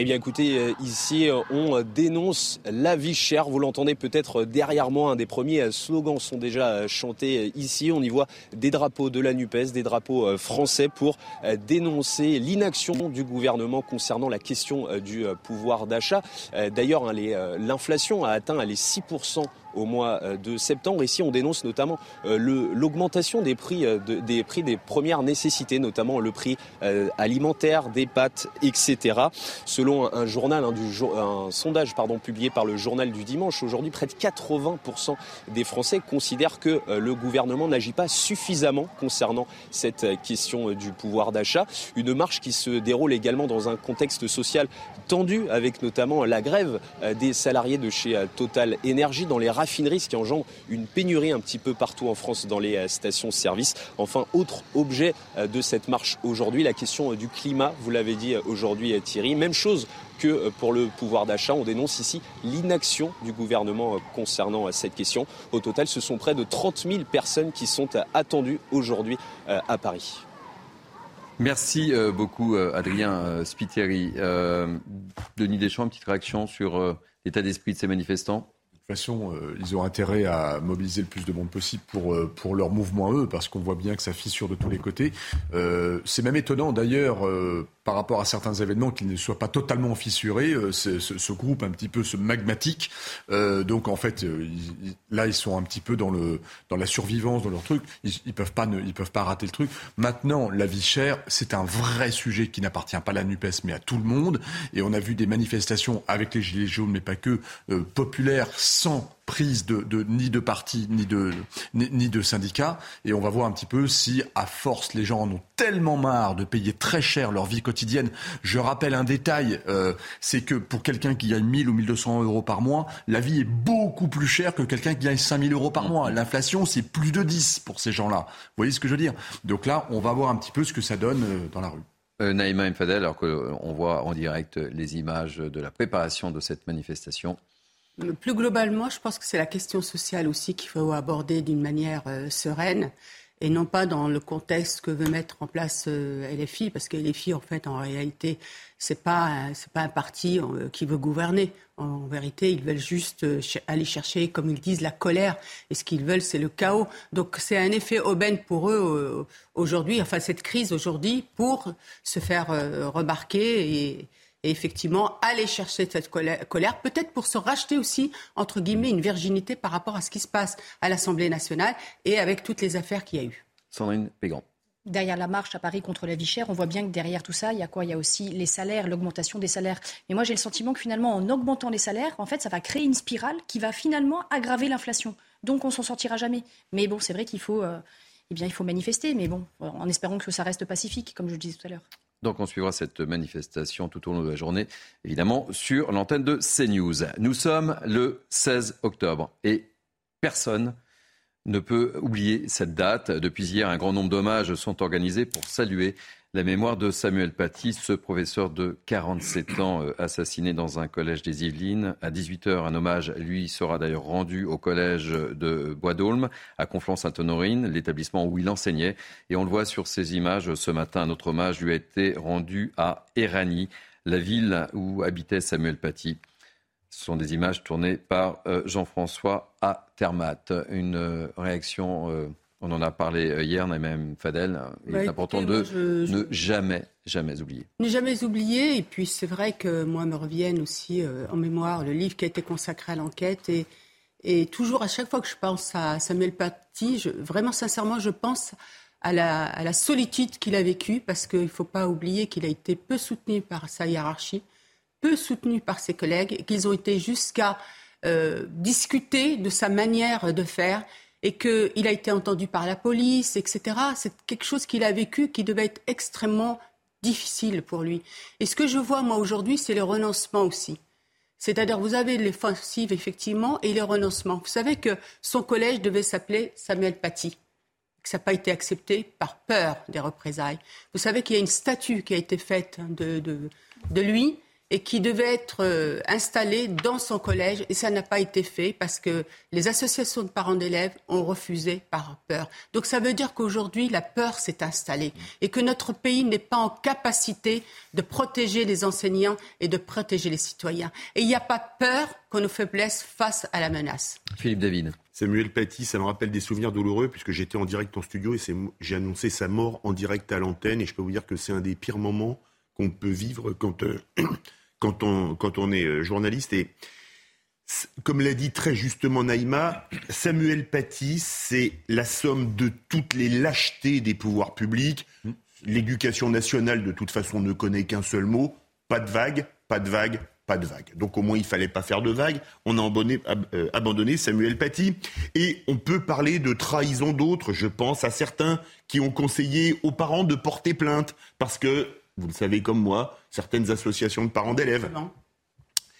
[SPEAKER 23] Eh bien écoutez, euh, ici on dénonce la vie chère. Vous l'entendez peut-être derrière moi, un des premiers slogans sont déjà chantés ici. On y voit des drapeaux de la NUPES, des drapeaux français pour dénoncer l'inaction du gouvernement concernant la question du pouvoir d'achat. D'ailleurs, hein, l'inflation a atteint les 6% au mois euh, de septembre. Ici, on dénonce notamment euh, l'augmentation des prix, euh, des prix des premières nécessités, notamment le prix alimentaire, des pâtes, etc. Selon un, journal, un sondage publié par le journal du dimanche, aujourd'hui, près de 80% des Français considèrent que le gouvernement n'agit pas suffisamment concernant cette question du pouvoir d'achat. Une marche qui se déroule également dans un contexte social tendu, avec notamment la grève des salariés de chez Total Énergie dans les ce qui engendre une pénurie un petit peu partout en France dans les euh, stations-service. Enfin, autre objet euh, de cette marche aujourd'hui, la question euh, du climat, vous l'avez dit aujourd'hui Thierry. Même chose que pour le pouvoir d'achat. On dénonce ici l'inaction du gouvernement concernant cette question. Au total, ce sont près de 30 000 personnes qui sont attendues aujourd'hui à Paris.
[SPEAKER 1] Merci beaucoup, Adrien Spiteri. Denis Deschamps, une petite réaction sur l'état d'esprit de ces manifestants?
[SPEAKER 3] Toute façon, euh, ils ont intérêt à mobiliser le plus de monde possible pour, euh, pour leur mouvement eux, parce qu'on voit bien que ça fissure de tous les côtés. Euh, c'est même étonnant d'ailleurs par rapport à certains événements qui ne soient pas totalement fissurés, ce, groupe un petit peu ce magmatique. Donc en fait, là ils sont un petit peu dans le dans la survivance, dans leur truc. Ils, peuvent ne, ils peuvent pas rater le truc. Maintenant, la vie chère, c'est un vrai sujet qui n'appartient pas à la Nupes, mais à tout le monde. Et on a vu des manifestations avec les gilets jaunes, mais pas que, populaires, sans prise de, ni de parti ni de ni, de syndicats et on va voir un petit peu si à force les gens en ont tellement marre de payer très cher leur vie quotidienne. Je rappelle un détail, euh, c'est que pour quelqu'un qui gagne 1000 ou 1200 euros par mois, la vie est beaucoup plus chère que quelqu'un qui gagne 5000 euros par mois. L'inflation c'est plus de 10 pour ces gens-là. Vous voyez ce que je veux dire? Donc là, on va voir un petit peu ce que ça donne euh, dans la rue.
[SPEAKER 1] Euh, Naïma Mfadel, alors qu'on voit en direct les images de la préparation de cette manifestation.
[SPEAKER 2] Plus globalement, je pense que c'est la question sociale aussi qu'il faut aborder d'une manière euh, sereine et non pas dans le contexte que veut mettre en place euh, LFI, parce que LFI, en fait, en réalité, c'est pas c'est pas un parti euh, qui veut gouverner. En, vérité, ils veulent juste aller chercher, comme ils disent, la colère. Et ce qu'ils veulent, c'est le chaos. Donc, c'est un effet aubaine pour eux aujourd'hui, enfin cette crise aujourd'hui, pour se faire remarquer et et effectivement aller chercher cette colère, peut-être pour se racheter aussi, entre guillemets, une virginité par rapport à ce qui se passe à l'Assemblée nationale et avec toutes les affaires qu'il y a eu.
[SPEAKER 1] Sandrine Pégan
[SPEAKER 6] derrière la marche à Paris contre la vie chère, on voit bien que derrière tout ça, il y a quoi? Il y a aussi les salaires, l'augmentation des salaires. Mais moi, j'ai le sentiment que finalement, en augmentant les salaires, en fait, ça va créer une spirale qui va finalement aggraver l'inflation. Donc, on s'en sortira jamais. Mais bon, c'est vrai qu'il faut, euh, eh bien, il faut manifester, mais bon, en espérant que ça reste pacifique, comme je le disais tout à l'heure.
[SPEAKER 1] Donc on suivra cette manifestation tout au long de la journée, évidemment, sur l'antenne de CNews. Nous sommes le 16 octobre et personne ne peut oublier cette date. Depuis hier, un grand nombre d'hommages sont organisés pour saluer la mémoire de Samuel Paty, ce professeur de 47 ans euh, assassiné dans un collège des Yvelines. À 18h, un hommage lui sera d'ailleurs rendu au collège de Bois d'Aulne, à Conflans-Sainte-Honorine, l'établissement où il enseignait. Et on le voit sur ces images ce matin, un autre hommage lui a été rendu à Éragny, la ville où habitait Samuel Paty. Ce sont des images tournées par euh, Jean-François à Termat. Une euh, réaction on en a parlé euh, hier, même Fadel. Il est bah, important de ne jamais, jamais oublier.
[SPEAKER 2] Ne jamais oublier. Et puis c'est vrai que moi me reviennent aussi euh, en mémoire le livre qui a été consacré à l'enquête. Et, et, toujours à chaque fois que je pense à Samuel Paty, je, vraiment sincèrement, je pense à la, à la solitude qu'il a vécue parce qu'il ne faut pas oublier qu'il a été peu soutenu par sa hiérarchie, peu soutenu par ses collègues, et qu'ils ont été jusqu'à euh, discuter de sa manière de faire et qu'il a été entendu par la police, etc. C'est quelque chose qu'il a vécu qui devait être extrêmement difficile pour lui. Et ce que je vois, moi, aujourd'hui, c'est le renoncement aussi. C'est-à-dire, vous avez l'offensive, effectivement, et les renoncements. Vous savez que son collège devait s'appeler Samuel Paty, que ça n'a pas été accepté par peur des représailles. Vous savez qu'il y a une statue qui a été faite de, de, de lui, et qui devait être euh, installé dans son collège et ça n'a pas été fait parce que les associations de parents d'élèves ont refusé par peur. Donc ça veut dire qu'aujourd'hui la peur s'est installée et que notre pays n'est pas en capacité de protéger les enseignants et de protéger les citoyens. Et il n'y a pas peur qu'on nous faiblesse face à la menace.
[SPEAKER 1] Philippe David.
[SPEAKER 5] Samuel Paty, ça me rappelle des souvenirs douloureux puisque j'étais en direct en studio et j'ai annoncé sa mort en direct à l'antenne et je peux vous dire que c'est un des pires moments qu'on peut vivre quand euh, quand on, quand on est euh, journaliste. Et comme l'a dit très justement Naïma, Samuel Paty, c'est la somme de toutes les lâchetés des pouvoirs publics. L'éducation nationale, de toute façon, ne connaît qu'un seul mot pas de vague, pas de vague, pas de vague. Donc au moins, il fallait pas faire de vague. On a euh, abandonné Samuel Paty. Et on peut parler de trahison d'autres. Je pense à certains qui ont conseillé aux parents de porter plainte parce que vous le savez comme moi, certaines associations de parents d'élèves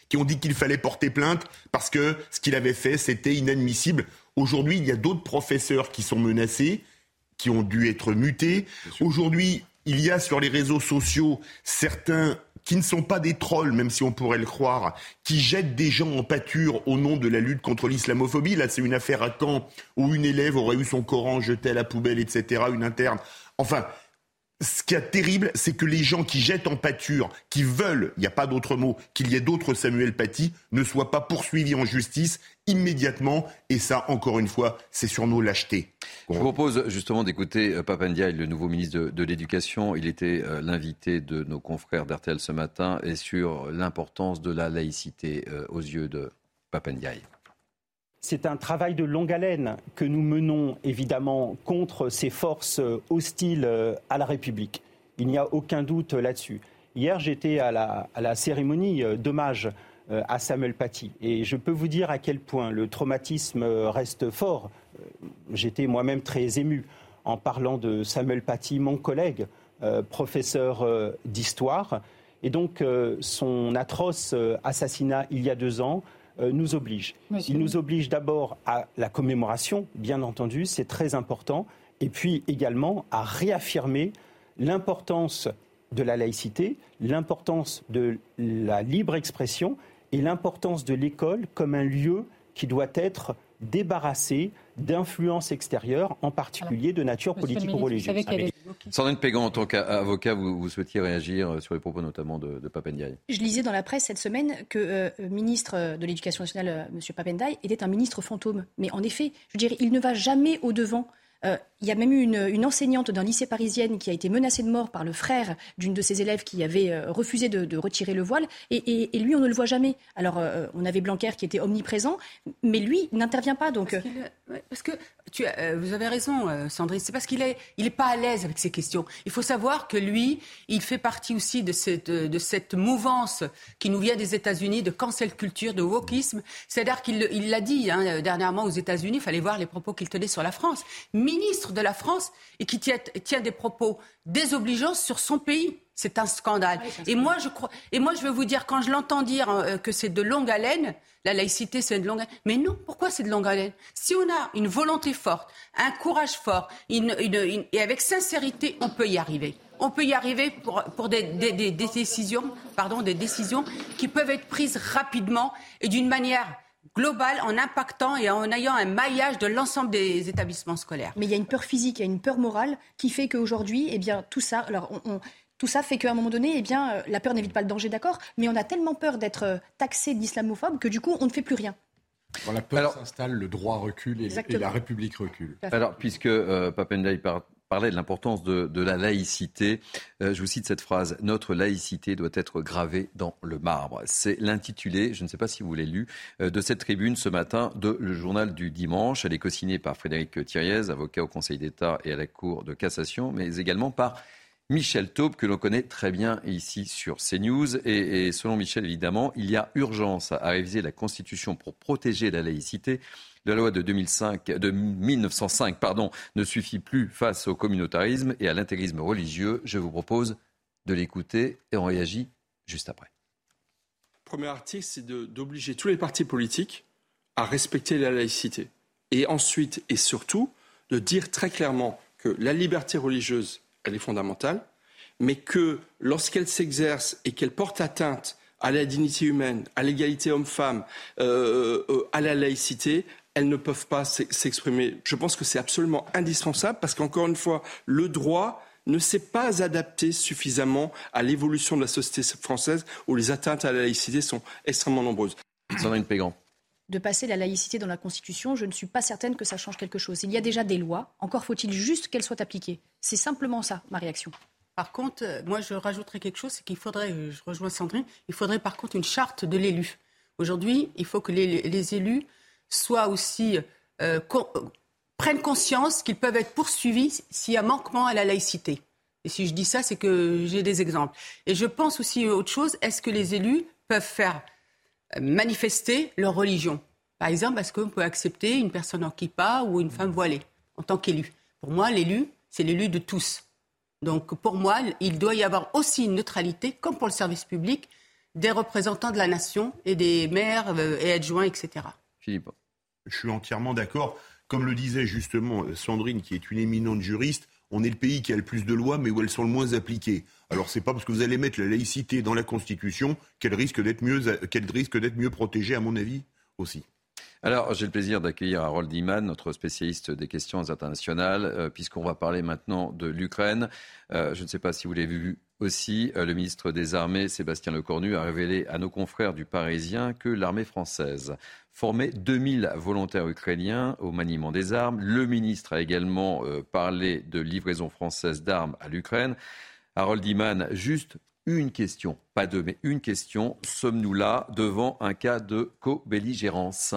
[SPEAKER 5] qui ont dit qu'il fallait porter plainte parce que ce qu'il avait fait, c'était inadmissible. Aujourd'hui, il y a d'autres professeurs qui sont menacés, qui ont dû être mutés. Aujourd'hui, il y a sur les réseaux sociaux certains qui ne sont pas des trolls, même si on pourrait le croire, qui jettent des gens en pâture au nom de la lutte contre l'islamophobie. Là, c'est une affaire à Caen où une élève aurait eu son Coran jeté à la poubelle, etc., une interne. Enfin, ce qui est terrible, c'est que les gens qui jettent en pâture, qui veulent, il n'y a pas d'autre mot, qu'il y ait d'autres Samuel Paty, ne soient pas poursuivis en justice immédiatement. Et ça, encore une fois, c'est sur nos lâchetés.
[SPEAKER 1] Je vous propose justement d'écouter euh, Papandia, le nouveau ministre de, l'Éducation. Il était euh, l'invité de nos confrères d'RTL ce matin et sur l'importance de la laïcité euh, aux yeux de Papandiaï.
[SPEAKER 24] C'est un travail de longue haleine que nous menons évidemment contre ces forces hostiles à la République. Il n'y a aucun doute là-dessus. Hier, j'étais à la, cérémonie d'hommage euh, à Samuel Paty et je peux vous dire à quel point le traumatisme reste fort. Euh, j'étais moi-même très ému en parlant de Samuel Paty, mon collègue, euh, professeur d'histoire. Et donc, son atroce assassinat il y a deux ans euh, nous oblige. Il nous oblige d'abord à la commémoration, bien entendu, c'est très important, et puis également à réaffirmer l'importance de la laïcité, l'importance de la libre expression et l'importance de l'école comme un lieu qui doit être débarrassé d'influences extérieures, en particulier de nature politique ou religieuse.
[SPEAKER 1] Sandrine Pégan, en tant qu'avocat, vous, souhaitiez réagir sur les propos notamment de, de.
[SPEAKER 6] Je lisais dans la presse cette semaine que euh, le ministre de l'Éducation nationale, euh, M. Papendiaï, était un ministre fantôme. Mais en effet, je dirais, il ne va jamais au-devant euh, il y a même eu une, enseignante d'un lycée parisienne qui a été menacée de mort par le frère d'une de ses élèves qui avait euh, refusé de, retirer le voile. Et, lui, on ne le voit jamais. Alors, euh, on avait Blanquer qui était omniprésent, mais lui n'intervient pas. Donc,
[SPEAKER 2] parce, que vous avez raison, Sandrine. C'est parce qu'il est, il est pas à l'aise avec ces questions. Il faut savoir que lui, il fait partie aussi de cette, de cette mouvance qui nous vient des États-Unis de cancel culture, de wokisme. C'est-à-dire qu'il l'a dit hein, dernièrement aux États-Unis. Il fallait voir les propos qu'il tenait sur la France. Ministre de la France et qui tient, des propos désobligeants sur son pays. C'est un scandale. et, moi, je crois, et moi, je veux vous dire, quand je l'entends dire euh, que c'est de longue haleine, la laïcité, c'est de longue haleine. Mais non, pourquoi c'est de longue haleine? Si on a une volonté forte, un courage fort, et avec sincérité, on peut y arriver. On peut y arriver pour, pour des, des, décisions, pardon, des décisions qui peuvent être prises rapidement et d'une manière global en impactant et en ayant un maillage de l'ensemble des établissements scolaires.
[SPEAKER 6] Mais il y a une peur physique, il y a une peur morale qui fait qu'aujourd'hui, eh bien, tout ça, alors tout ça fait qu'à un moment donné, eh bien, euh, la peur n'évite pas le danger, d'accord, mais on a tellement peur d'être euh, taxé d'islamophobe que du coup, on ne fait plus rien.
[SPEAKER 3] Quand la peur s'installe, le droit recule et, la République recule.
[SPEAKER 1] Alors, puisque euh, Papendaï parlait de l'importance de, la laïcité. Euh, je vous cite cette phrase Notre laïcité doit être gravée dans le marbre. C'est l'intitulé, je ne sais pas si vous l'avez lu, euh, de cette tribune ce matin de Le Journal du Dimanche. Elle est co-signée par Frédéric Thiriez, avocat au Conseil d'État et à la Cour de cassation, mais également par Michel Taube, que l'on connaît très bien ici sur CNews. Et, et selon Michel, évidemment, il y a urgence à réviser la Constitution pour protéger la laïcité. La loi de, 2005, de 1905 pardon, ne suffit plus face au communautarisme et à l'intégrisme religieux. Je vous propose de l'écouter et on réagit juste après.
[SPEAKER 25] Le premier article, c'est d'obliger tous les partis politiques à respecter la laïcité. Et ensuite et surtout, de dire très clairement que la liberté religieuse, elle est fondamentale, mais que lorsqu'elle s'exerce et qu'elle porte atteinte à la dignité humaine, à l'égalité homme-femme, euh, euh, à la laïcité, elles ne peuvent pas s'exprimer. Je pense que c'est absolument indispensable parce qu'encore une fois, le droit ne s'est pas adapté suffisamment à l'évolution de la société française où les atteintes à la laïcité sont extrêmement nombreuses.
[SPEAKER 1] Pégan
[SPEAKER 6] de passer la laïcité dans la Constitution, je ne suis pas certaine que ça change quelque chose. Il y a déjà des lois, encore faut-il juste qu'elles soient appliquées. C'est simplement ça, ma réaction.
[SPEAKER 2] Par contre, euh, moi, je rajouterais quelque chose, c'est qu'il faudrait, euh, je rejoins Sandrine, il faudrait par contre une charte de l'élu. Aujourd'hui, il faut que les, élus soient aussi euh, prennent conscience qu'ils peuvent être poursuivis s'il y a manquement à la laïcité. Et si je dis ça, c'est que j'ai des exemples. Et je pense aussi autre chose, est-ce que les élus peuvent faire manifester leur religion Par exemple, est-ce qu'on peut accepter une personne en kippa ou une femme voilée en tant qu'élu? Pour moi, l'élu, c'est l'élu de tous. Donc pour moi, il doit y avoir aussi une neutralité, comme pour le service public, des représentants de la nation et des maires euh, et adjoints, etc.
[SPEAKER 1] Philippe.
[SPEAKER 5] Je suis entièrement d'accord. Comme le disait justement Sandrine, qui est une éminente juriste, on est le pays qui a le plus de lois, mais où elles sont le moins appliquées. Alors c'est pas parce que vous allez mettre la laïcité dans la Constitution qu'elle risque d'être mieux, qu'elle risque d'être mieux protégée, à mon avis, aussi.
[SPEAKER 1] Alors, j'ai le plaisir d'accueillir Harold Iman, notre spécialiste des questions internationales, euh, puisqu'on va parler maintenant de l'Ukraine. Euh, je ne sais pas si vous l'avez vu aussi, euh, le ministre des Armées, Sébastien Lecornu, a révélé à nos confrères du Parisien que l'armée française formait 2000 volontaires ukrainiens au maniement des armes. Le ministre a également parlé de livraison française d'armes à l'Ukraine. Harold Iman, juste une question, pas deux, mais une question. Sommes-nous là devant un cas de co-belligérance?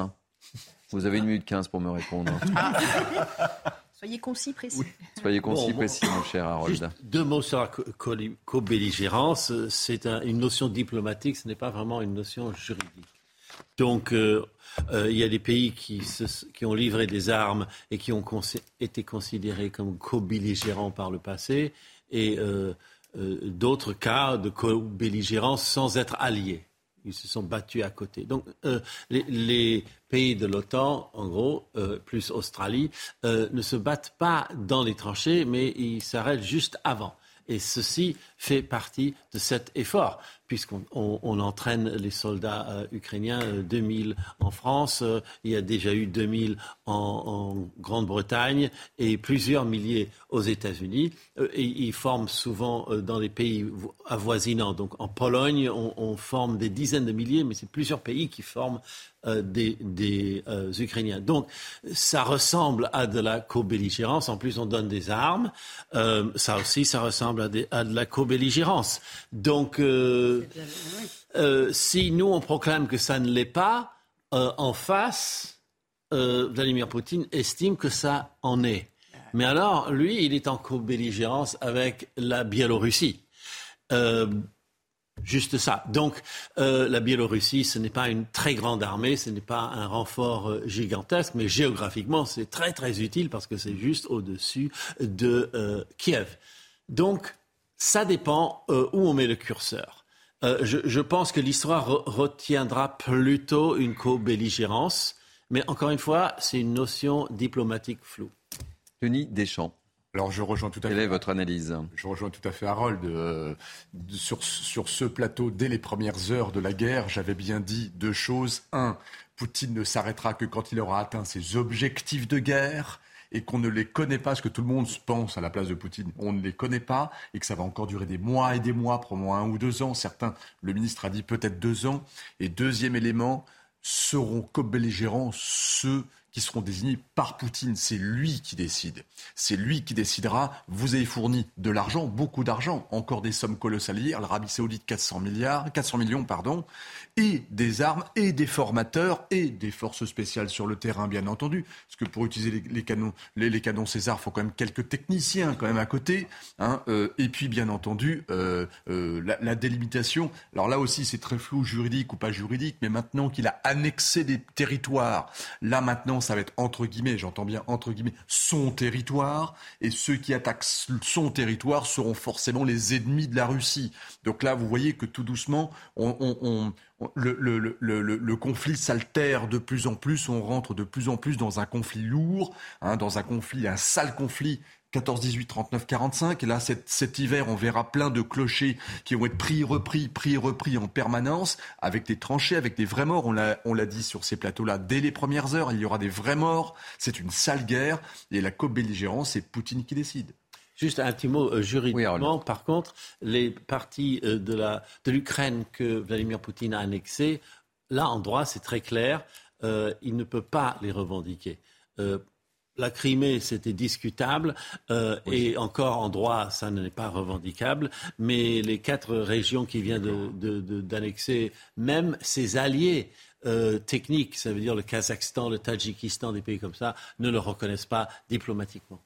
[SPEAKER 1] Vous avez une minute quinze pour me répondre.
[SPEAKER 6] Soyez concis, précis.
[SPEAKER 1] Soyez concis, précis, mon cher Harold.
[SPEAKER 26] deux mots sur la co-belligérance. C'est une notion diplomatique, ce n'est pas vraiment une notion juridique. Donc, euh, euh, il y a des pays qui, qui, ont livré des armes et qui ont été considérés comme co-belligérants par le passé, et euh, d'autres cas de co-belligérance sans être alliés. Ils se sont battus à côté. Donc, les, les, pays de l'OTAN, en gros, euh, plus Australie, euh, ne se battent pas dans les tranchées, mais ils s'arrêtent juste avant. Et ceci fait partie de cet effort puisqu'on on, entraîne les soldats euh, ukrainiens, 2000 euh, en France, euh, il y a déjà eu 2000 en, Grande-Bretagne et plusieurs milliers aux États-Unis. ils forment souvent dans les pays avoisinants. Donc en Pologne, on, forme des dizaines de milliers, mais c'est plusieurs pays qui forment des, Ukrainiens. Donc ça ressemble à de la co-belligérance. En plus, on donne des armes. ça aussi, ça ressemble à, à de la co-belligérance. Donc euh, si nous, on proclame que ça ne l'est pas, euh, en face, euh, Vladimir Poutine estime que ça en est. Mais alors, lui, il est en co-belligérance avec la Biélorussie. Juste ça. Donc, la Biélorussie, ce n'est pas une très grande armée, ce n'est pas un renfort gigantesque, mais géographiquement, c'est très très utile parce que c'est juste au-dessus de Kiev. Donc, ça dépend où on met le curseur. Euh, je, pense que l'histoire retiendra plutôt une co-belligérance, mais encore une fois, c'est une notion diplomatique floue.
[SPEAKER 1] Denis Deschamps.
[SPEAKER 3] Alors je rejoins tout à
[SPEAKER 1] Quelle
[SPEAKER 3] fait.
[SPEAKER 1] est votre analyse?
[SPEAKER 3] Je rejoins tout à fait Harold. Euh, sur, sur ce plateau, dès les premières heures de la guerre, j'avais bien dit deux choses. Un, Poutine ne s'arrêtera que quand il aura atteint ses objectifs de guerre et qu'on ne les connaît pas, ce que tout le monde pense à la place de Poutine, on ne les connaît pas et que ça va encore durer des mois et des mois, probablement un ou deux ans. Certains, le ministre a dit peut-être deux ans. Et deuxième élément, seront comme belligérants ceux qui seront désignés par Poutine. C'est lui qui décide. C'est lui qui décidera. Vous avez fourni de l'argent, beaucoup d'argent, encore des sommes colossales hier. L'Arabie Saoudite 400 milliards, 400 millions, pardon, et des armes et des formateurs et des forces spéciales sur le terrain, bien entendu. Parce que pour utiliser les, canons, les, canons César, il faut quand même quelques techniciens quand même à côté. Hein, euh, et puis, bien entendu, euh, euh, la, la, délimitation. Alors là aussi, c'est très flou, juridique ou pas juridique, mais maintenant qu'il a annexé des territoires, là maintenant ça va être entre guillemets, j'entends bien entre guillemets, son territoire, et ceux qui attaquent son territoire seront forcément les ennemis de la Russie. Donc là, vous voyez que tout doucement, le, conflit s'altère de plus en plus, on rentre de plus en plus dans un conflit lourd, hein, dans un conflit, un sale conflit 14, 18, 39, 45. Et là, cet, cet hiver, on verra plein de clochers qui vont être pris, repris, pris, repris en permanence, avec des tranchées, avec des vrais morts. On l'a, dit sur ces plateaux-là, dès les premières heures, il y aura des vrais morts. C'est une sale guerre. Et la co-belligérance, c'est Poutine qui décide.
[SPEAKER 26] Juste un petit mot euh, juridiquement. Par contre, les parties euh, de l'Ukraine que Vladimir Poutine a annexées, là, en droit, c'est très clair. Euh, il ne peut pas les revendiquer. La Crimée, c'était discutable, euh, et encore en droit, ça n'est pas revendicable, mais les quatre régions qui viennent d'annexer, même ses alliés euh, techniques, ça veut dire le Kazakhstan, le Tadjikistan, des pays comme ça, ne le reconnaissent pas diplomatiquement.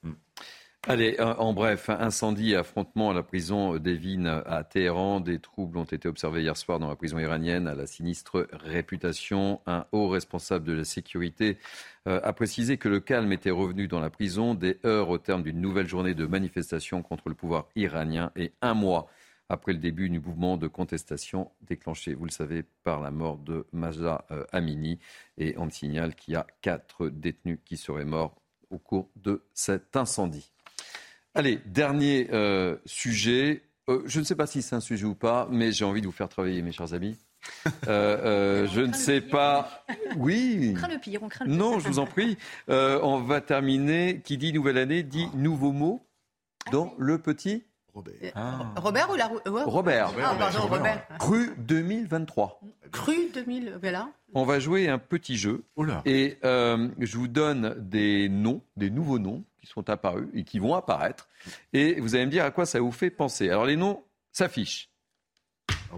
[SPEAKER 1] Allez, en bref, incendie et affrontement à la prison d'Evin à Téhéran. Des troubles ont été observés hier soir dans la prison iranienne à la sinistre réputation. Un haut responsable de la sécurité a précisé que le calme était revenu dans la prison des heures au terme d'une nouvelle journée de manifestation contre le pouvoir iranien et un mois après le début du mouvement de contestation déclenché, vous le savez, par la mort de Maja euh, Amini. Et on signale qu'il y a quatre détenus qui seraient morts au cours de cet incendie. Allez, dernier euh, sujet. Euh, je ne sais pas si c'est un sujet ou pas, mais j'ai envie de vous faire travailler, mes chers amis. Euh, euh, je ne sais pas. Oui.
[SPEAKER 6] On craint le pire, on craint le pire.
[SPEAKER 1] Non, je vous en prie. Euh, on va terminer. Qui dit nouvelle année dit nouveau mot dans le petit
[SPEAKER 2] Robert ou la Rou- ouais.
[SPEAKER 1] Robert.
[SPEAKER 2] Ah, pardon, Robert.
[SPEAKER 1] Cru 2023.
[SPEAKER 2] Cru 2000, voilà.
[SPEAKER 1] On va jouer un petit jeu. Et euh, je vous donne des noms, des nouveaux noms qui sont apparus et qui vont apparaître. Et vous allez me dire à quoi ça vous fait penser. Alors les noms s'affichent.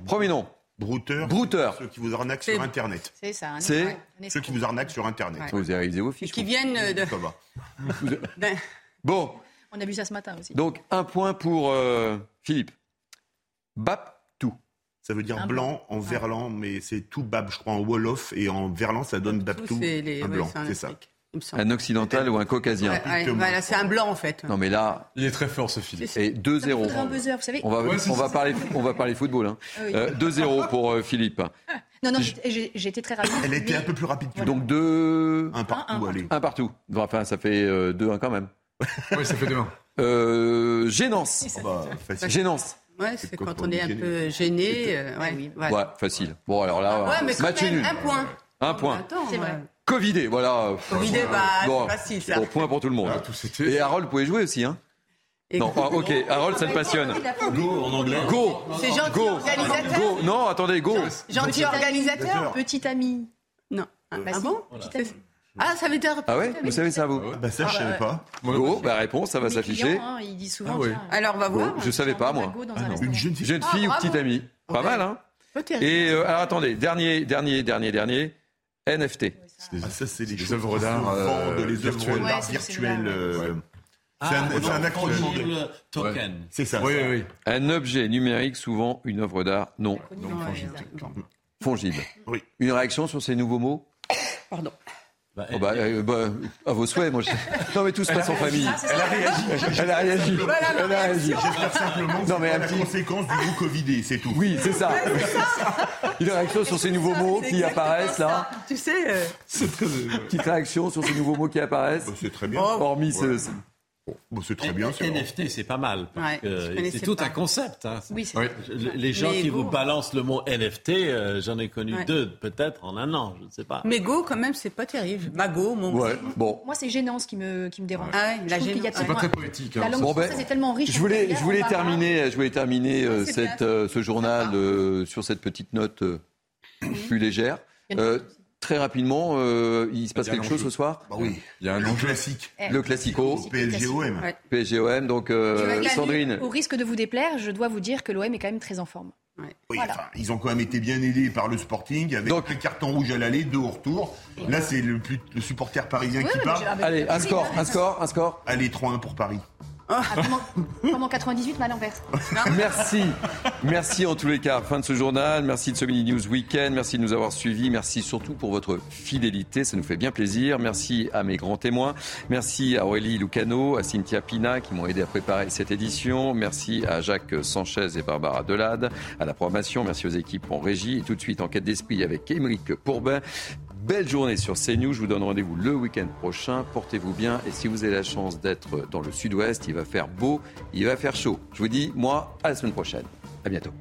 [SPEAKER 1] Premier nom.
[SPEAKER 5] Brouteur.
[SPEAKER 1] Brouteur.
[SPEAKER 5] Ceux qui vous arnaquent sur Internet.
[SPEAKER 6] C'est ça. un
[SPEAKER 1] C'est-
[SPEAKER 6] un
[SPEAKER 5] Ceux qui vous arnaquent sur Internet.
[SPEAKER 1] Vous avez réalisé vos fiches.
[SPEAKER 2] Qui viennent de.
[SPEAKER 5] Ça va.
[SPEAKER 2] d'un-
[SPEAKER 1] Bon,
[SPEAKER 6] On a vu ça ce matin aussi.
[SPEAKER 1] donc un point pour euh, Philippe. Bap tout.
[SPEAKER 5] Ça veut dire
[SPEAKER 6] Un
[SPEAKER 5] blanc en verlan, mais c'est tout bab, je crois, en Wolof. Et en verlan, ça donne babtou,
[SPEAKER 2] c'est les-
[SPEAKER 5] un
[SPEAKER 2] ouais,
[SPEAKER 5] blanc.
[SPEAKER 2] c'est
[SPEAKER 5] ça.
[SPEAKER 1] Un occidental ou un caucasien.
[SPEAKER 2] Ouais, ouais, voilà, c'est un blanc en fait.
[SPEAKER 1] Non mais là,
[SPEAKER 3] Il est très fort, ce Philippe.
[SPEAKER 1] et 2-0.
[SPEAKER 6] faudrait un buzzer, vous savez.
[SPEAKER 1] On va,
[SPEAKER 3] Ouais,
[SPEAKER 1] on va parler, on va parler football. Hein.
[SPEAKER 6] Ah oui.
[SPEAKER 1] Euh, 2-0 pour euh, Philippe.
[SPEAKER 6] Non, non, j'ai- été très rapide.
[SPEAKER 5] Elle était un peu plus rapide que
[SPEAKER 1] Donc 2
[SPEAKER 5] un partout,
[SPEAKER 6] Un, un
[SPEAKER 5] allez.
[SPEAKER 1] un partout. Enfin, ça fait 2-1 quand même.
[SPEAKER 3] Oui, ça fait demain.
[SPEAKER 1] Euh, gênance.
[SPEAKER 5] Oh, bah, facile.
[SPEAKER 1] Gênance.
[SPEAKER 2] Ouais, c'est
[SPEAKER 5] quand
[SPEAKER 2] quand
[SPEAKER 5] on
[SPEAKER 2] est un peu gêné. euh, ouais,
[SPEAKER 6] oui.
[SPEAKER 2] voilà.
[SPEAKER 1] Ouais, facile. Bon, alors là,
[SPEAKER 2] Ouais, mais quand
[SPEAKER 1] match
[SPEAKER 2] même,
[SPEAKER 1] nul.
[SPEAKER 2] un point.
[SPEAKER 1] Un point.
[SPEAKER 2] Attends,
[SPEAKER 6] C'est vrai.
[SPEAKER 1] Covidé, voilà.
[SPEAKER 2] Covidé, bah,
[SPEAKER 1] Bon,
[SPEAKER 2] c'est facile ça.
[SPEAKER 1] Bon, point pour tout le monde.
[SPEAKER 3] Ah, tout.
[SPEAKER 1] Et Harold, vous pouvez jouer aussi, hein
[SPEAKER 2] Et-
[SPEAKER 1] Non, ah, ok. Harold, ça te passionne.
[SPEAKER 26] Go en anglais.
[SPEAKER 1] Go
[SPEAKER 2] C'est gentil
[SPEAKER 1] Go
[SPEAKER 2] organisateur.
[SPEAKER 1] Go Non, attendez, go
[SPEAKER 2] Gentil organisateur.
[SPEAKER 6] Petit ami.
[SPEAKER 2] Non. Ah,
[SPEAKER 6] Bah
[SPEAKER 2] ah bon
[SPEAKER 6] petit ami.
[SPEAKER 2] Ah, ça veut dire.
[SPEAKER 1] Ah ouais Vous savez ça, vous
[SPEAKER 5] Ah bah ça, je savais pas.
[SPEAKER 1] Go, bah réponse, ça va s'afficher.
[SPEAKER 6] hein, ils disent souvent.
[SPEAKER 3] Ah
[SPEAKER 2] Alors, on va
[SPEAKER 1] Go,
[SPEAKER 2] voir.
[SPEAKER 1] je savais pas, moi.
[SPEAKER 5] Ah. Une jeune fille.
[SPEAKER 1] Jeune
[SPEAKER 2] Ah,
[SPEAKER 1] fille ou petite amie Pas mal, hein. Et euh, alors attendez, dernier, dernier, dernier, dernier. NFT.
[SPEAKER 5] Ah, ça, c'est des
[SPEAKER 3] Les œuvres d'art, euh,
[SPEAKER 5] les
[SPEAKER 3] virtuelles.
[SPEAKER 6] Ouais,
[SPEAKER 5] euh,
[SPEAKER 26] Ah,
[SPEAKER 5] C'est un- un acronyme
[SPEAKER 26] token.
[SPEAKER 5] C'est ça.
[SPEAKER 3] Oui, oui, oui.
[SPEAKER 1] Un objet numérique, souvent une œuvre d'art non fongible.
[SPEAKER 5] Oui.
[SPEAKER 1] Une réaction sur ces nouveaux mots
[SPEAKER 2] Pardon.
[SPEAKER 26] Bah,
[SPEAKER 1] Oh bah, euh, bah, À vos souhaits, moi. je- Non mais tout se passe en famille.
[SPEAKER 5] Elle a réagi.
[SPEAKER 1] Elle a réagi. Elle a réagi.
[SPEAKER 5] J'espère simplement que
[SPEAKER 1] Non,
[SPEAKER 5] c'est
[SPEAKER 1] mais un
[SPEAKER 5] la
[SPEAKER 1] petit-
[SPEAKER 5] conséquence du gros Covidé, c'est tout.
[SPEAKER 1] Oui, c'est ça. Une réaction sur ces nouveaux mots qui apparaissent là.
[SPEAKER 2] Tu sais. euh,
[SPEAKER 1] Petite réaction sur ces nouveaux mots qui apparaissent.
[SPEAKER 5] Bah, c'est très bien.
[SPEAKER 1] Hormis
[SPEAKER 5] Ouais.
[SPEAKER 1] ce,
[SPEAKER 5] Bon, c'est très bien.
[SPEAKER 26] NFT, c'est pas mal.
[SPEAKER 2] Ouais,
[SPEAKER 26] c'est tout
[SPEAKER 2] pas.
[SPEAKER 26] un concept. hein.
[SPEAKER 6] Oui, c'est
[SPEAKER 3] Oui.
[SPEAKER 26] Les gens
[SPEAKER 2] Mais
[SPEAKER 26] qui
[SPEAKER 2] Go.
[SPEAKER 26] vous balancent le mot NFT, euh, j'en ai connu
[SPEAKER 2] Ouais.
[SPEAKER 26] deux, peut-être en un an, je ne sais pas.
[SPEAKER 2] Mais Go, quand même, c'est pas terrible. Mago, mon.
[SPEAKER 1] Ouais, bon.
[SPEAKER 6] Moi, c'est gênant ce qui me, qui me dérange.
[SPEAKER 2] Ah la gênance.
[SPEAKER 3] C'est pas très poétique.
[SPEAKER 6] La
[SPEAKER 3] hein.
[SPEAKER 6] langue
[SPEAKER 1] Bon, ben,
[SPEAKER 6] française est tellement riche.
[SPEAKER 1] Je voulais, je voulais terminer, je voulais terminer euh, cette, euh, ce journal euh, sur cette petite note euh, plus légère. Euh. Très rapidement, euh, il se passe quelque chose ce soir
[SPEAKER 5] Bah oui.
[SPEAKER 3] Il y a un
[SPEAKER 5] Le
[SPEAKER 3] enjeu.
[SPEAKER 5] classique.
[SPEAKER 1] Le classico,
[SPEAKER 5] PSGOM.
[SPEAKER 1] PSGOM, donc euh,
[SPEAKER 2] Tu vas gagner.
[SPEAKER 1] Sandrine.
[SPEAKER 6] Au risque de vous déplaire, je dois vous dire que l'OM est quand même très en forme.
[SPEAKER 5] Oui,
[SPEAKER 6] Voilà.
[SPEAKER 5] enfin, ils ont quand même été bien aidés par le Sporting avec
[SPEAKER 1] Donc-
[SPEAKER 5] les cartons rouges à l'aller, deux au retour. Là, c'est le, plus, le supporter parisien
[SPEAKER 6] Oui,
[SPEAKER 5] qui part.
[SPEAKER 6] ah,
[SPEAKER 1] Allez, un score, un score, un score.
[SPEAKER 5] Allez, 3-1 pour Paris.
[SPEAKER 6] Ah, comment, comment 98, mais à l'inverse.
[SPEAKER 1] Merci. Merci en tous les cas. Fin de ce journal. Merci de ce mini news week-end. Merci de nous avoir suivis. Merci surtout pour votre fidélité. Ça nous fait bien plaisir. Merci à mes grands témoins. Merci à Aurélie Lucano, à Cynthia Pina qui m'ont aidé à préparer cette édition. Merci à Jacques Sanchez et Barbara Delade à la programmation. Merci aux équipes en régie. Et tout de suite, en quête d'esprit avec Émeric Pourbin. Belle journée sur CNews. Je vous donne rendez-vous le week-end prochain. Portez-vous bien. Et si vous avez la chance d'être dans le sud-ouest, il va faire beau, il va faire chaud. Je vous dis, moi, à la semaine prochaine. À bientôt.